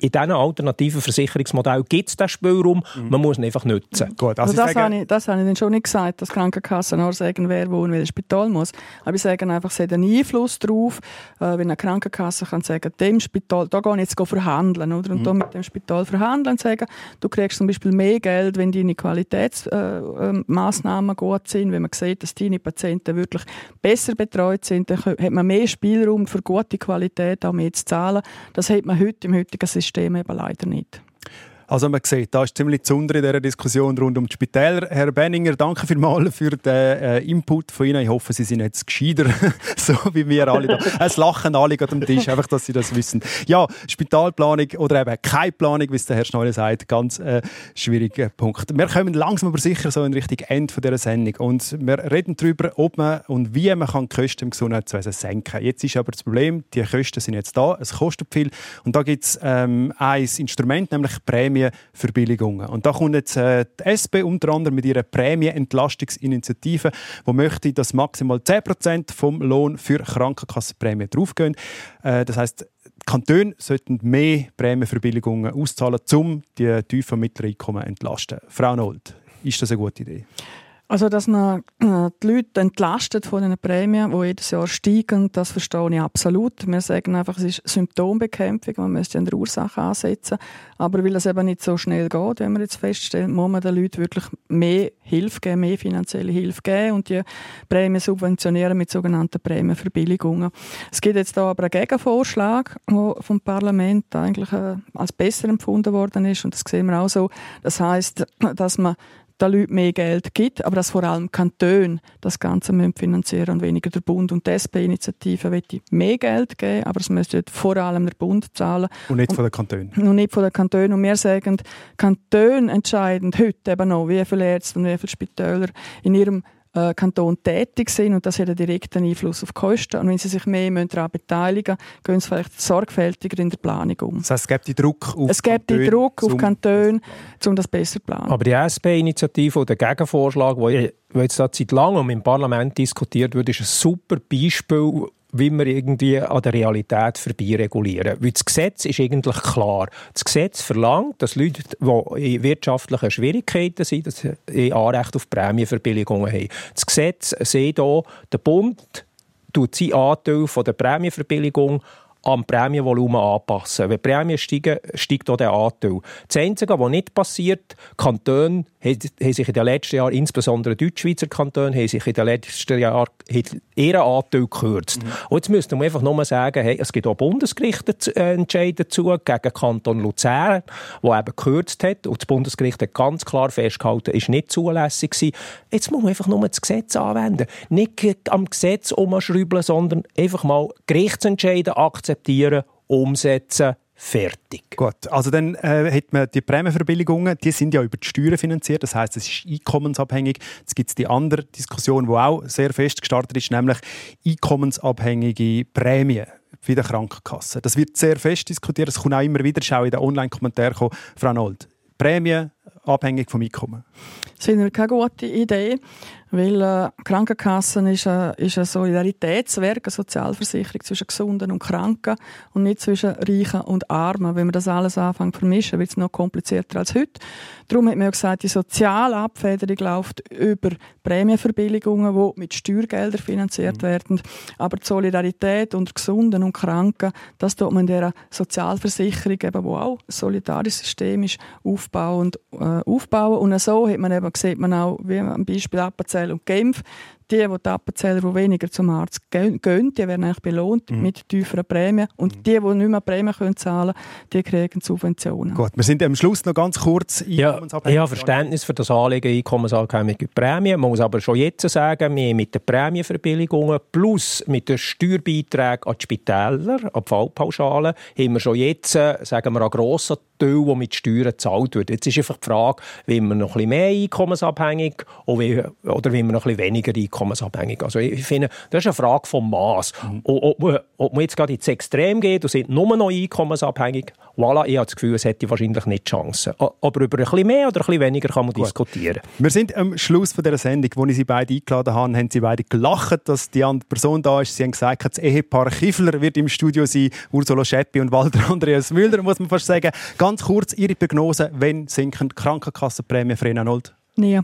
in diesen alternativen Versicherungsmodellen gibt es diesen Spielraum, mhm. man muss ihn einfach nutzen. Gut, also, also das, habe ich, das habe ich dann schon nicht gesagt, dass Krankenkassen nur sagen, wer wo in welches Spital muss. Aber ich sage einfach, sie hat einen Einfluss darauf, äh, wenn eine Krankenkasse kann sagen, dem Spital, da gehe ich jetzt verhandeln, oder? Und mhm. da mit dem Spital verhandeln und sagen, du kriegst zum Beispiel mehr Geld, wenn deine Qualitätsmaßnahmen äh, äh, gut sind, wenn man sieht, dass deine Patienten wirklich besser betreut sind, dann hat man mehr Spielraum für gute Qualität auch mehr zu zahlen. Das hat man heute im heutigen System eben leider nicht. Also man sieht, da ist ziemlich zu in dieser Diskussion rund um die Spitäler. Herr Benninger, danke vielmals für den äh, Input von Ihnen. Ich hoffe, Sie sind jetzt gescheiter, so wie wir alle da. Es lachen alle gerade am Tisch, einfach, dass Sie das wissen. Ja, Spitalplanung oder eben keine Planung, wie es der Herr Schneule sagt, ganz äh, schwieriger Punkt. Wir kommen langsam aber sicher so in Richtung Ende dieser Sendung und wir reden darüber, ob man und wie man kann die Kosten im Gesundheitswesen senken kann. Jetzt ist aber das Problem, die Kosten sind jetzt da, es kostet viel und da gibt es ähm, ein Instrument, nämlich Prämie Prämienverbilligungen. Und da kommt jetzt äh, die SP unter anderem mit ihrer Prämienentlastungsinitiative, wo möchte, dass maximal 10% vom Lohn für Krankenkassenprämien draufgehen. Äh, das heißt, die Kantone sollten mehr Prämienverbilligungen auszahlen, um die tiefen mittleren Einkommen entlasten. Frau Nold, ist das eine gute Idee? Also, dass man äh, die Leute entlastet von den Prämien, die jedes Jahr steigen, das verstehe ich absolut. Wir sagen einfach, es ist Symptombekämpfung, man müsste an der Ursache ansetzen. Aber weil das eben nicht so schnell geht, wenn man jetzt feststellt, muss man den Leuten wirklich mehr Hilfe geben, mehr finanzielle Hilfe geben und die Prämien subventionieren mit sogenannten Prämienverbilligungen. Es gibt jetzt da aber einen Gegenvorschlag, der vom Parlament eigentlich äh, als besser empfunden worden ist und das sehen wir auch so. Das heißt, dass man den Leuten mehr Geld gibt, aber dass vor allem Kantone das Ganze finanzieren und weniger der Bund. Und die SP-Initiative möchte mehr Geld geben, aber es müsste vor allem der Bund zahlen. Und nicht von den Kantonen. Und nicht von den Kantonen. Und wir sagen, Kantone entscheiden heute eben noch, wie viele Ärzte und wie viele Spitäler in ihrem äh, Kanton tätig sind und das hat einen direkten Einfluss auf die Kosten. Und wenn sie sich mehr daran beteiligen müssen, gehen sie vielleicht sorgfältiger in der Planung um. Das heißt, es gibt die Druck auf Es gibt die Druck auf Kantone, um das besser zu planen. Aber die SP-Initiative oder der Gegenvorschlag, der jetzt seit langem im Parlament diskutiert wird, ist ein super Beispiel wie wir irgendwie an der Realität vorbeiregulieren. Weil das Gesetz ist eigentlich klar. Das Gesetz verlangt, dass Leute, die in wirtschaftlichen Schwierigkeiten sind, dass sie Anrecht auf Prämienverbilligungen haben. Das Gesetz sieht hier, der Bund tut seinen Anteil von der Prämienverbilligung am Prämienvolumen anpassen. Wenn die Prämien steigen, steigt auch der Anteil. Das Einzige, was nicht passiert, Kantone haben sich in den letzten Jahren, insbesondere Deutschschweizer Kantone, haben sich in den letzten Jahren ihren Anteil gekürzt. Mhm. Und jetzt müsste man einfach nur sagen, hey, es gibt auch Bundesgerichtsentscheide dazu gegen Kanton Luzern, der eben gekürzt hat. Und das Bundesgericht hat ganz klar festgehalten, ist nicht zulässig gewesen. Jetzt muss man einfach nur das Gesetz anwenden. Nicht am Gesetz umschrauben, sondern einfach mal Gerichtsentscheide akzeptieren, umsetzen fertig. Gut, also dann äh, hat man die Prämienverbilligungen, die sind ja über die Steuern finanziert, das heißt, es ist einkommensabhängig. Jetzt gibt es die andere Diskussion, die auch sehr fest gestartet ist, nämlich einkommensabhängige Prämien für die Krankenkasse. Das wird sehr fest diskutiert, das kommt auch immer wieder, schau in den Online-Kommentaren, Frau Nold. Prämien abhängig vom Einkommen. Das finde ich keine gute Idee. Weil äh, Krankenkassen ist, äh, ist ein Solidaritätswerk, eine Sozialversicherung zwischen Gesunden und Kranken und nicht zwischen Reichen und Armen. Wenn man das alles anfängt zu vermischen, wird es noch komplizierter als heute. Darum hat man ja gesagt, die soziale Abfederung läuft über Prämienverbilligungen, die mit Steuergeldern finanziert mhm. werden. Aber die Solidarität unter Gesunden und Kranken, das tut man in dieser Sozialversicherung, eben, wo auch ein solidarisches System ist, aufbauen. Und, äh, aufbauen. und so hat man eben, sieht man auch, wie am Beispiel Appenzell und Genf, die, die, die Appenzeller, die weniger zum Arzt gehen, die werden eigentlich belohnt mhm. mit tieferen Prämien. Und die, die nicht mehr Prämien können zahlen können, die kriegen Subventionen. Gut, wir sind am Schluss noch ganz kurz ja, Ich habe Verständnis für das Anliegen einkommensabhängige Prämien. Man muss aber schon jetzt sagen, wir mit den Prämienverbilligungen plus mit den Steuerbeiträgen an die Spitäler, an die Fallpauschalen, haben wir schon jetzt, äh, sagen wir, einen grossen Teil, der mit Steuern gezahlt wird. Jetzt ist einfach die Frage, wie man noch ein bisschen mehr einkommensabhängig oder wie man noch ein bisschen weniger einkommensabhängig. Also ich finde, das ist eine Frage vom Maß. Mhm. Ob, ob man jetzt gerade ins Extrem geht und sind nur noch einkommensabhängig, voilà, ich habe das Gefühl, es hätte wahrscheinlich nicht Chancen. Aber über ein bisschen mehr oder ein bisschen weniger kann man Gut. diskutieren. Wir sind am Schluss von dieser Sendung, wo ich Sie beide eingeladen habe, haben Sie beide gelacht, dass die andere Person da ist. Sie haben gesagt, das Ehepaar Kiffler wird im Studio sein, Ursula Scheppi und Walter Andreas Müller, muss man fast sagen. Ganz kurz Ihre Prognose, wenn sinken die Krankenkassenprämien für Reinhold? Nie.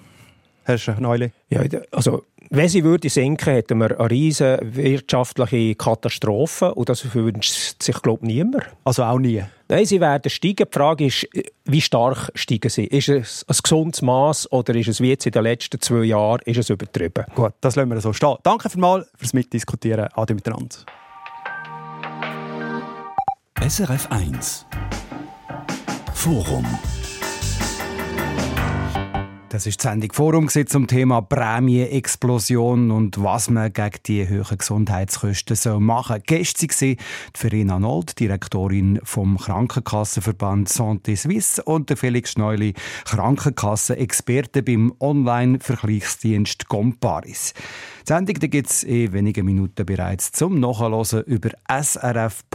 Herr Neule? Ja, also wenn sie würde sinken, hätten wir eine riesige wirtschaftliche Katastrophe und das wünscht sich, glaube ich, niemand. Also auch nie? Nein, sie werden steigen. Die Frage ist, wie stark steigen sie? Ist es ein gesundes Maß oder ist es wie jetzt in den letzten zwei Jahren ist es übertrieben? Gut, das lassen wir so stehen. Danke vielmals fürs Mitdiskutieren. Ade miteinander. SRF 1 Forum das ist die Sendung Forum zum Thema Prämienexplosion und was man gegen die hohen Gesundheitskosten soll machen soll. Gestern war Verena Nold, Direktorin vom Krankenkassenverband Santé Suisse und der Felix Schneuli, Krankenkassenexperte beim Online-Vergleichsdienst Comparis. Die Sendung gibt es in wenigen Minuten bereits zum Nachhören über srf.ch-forum.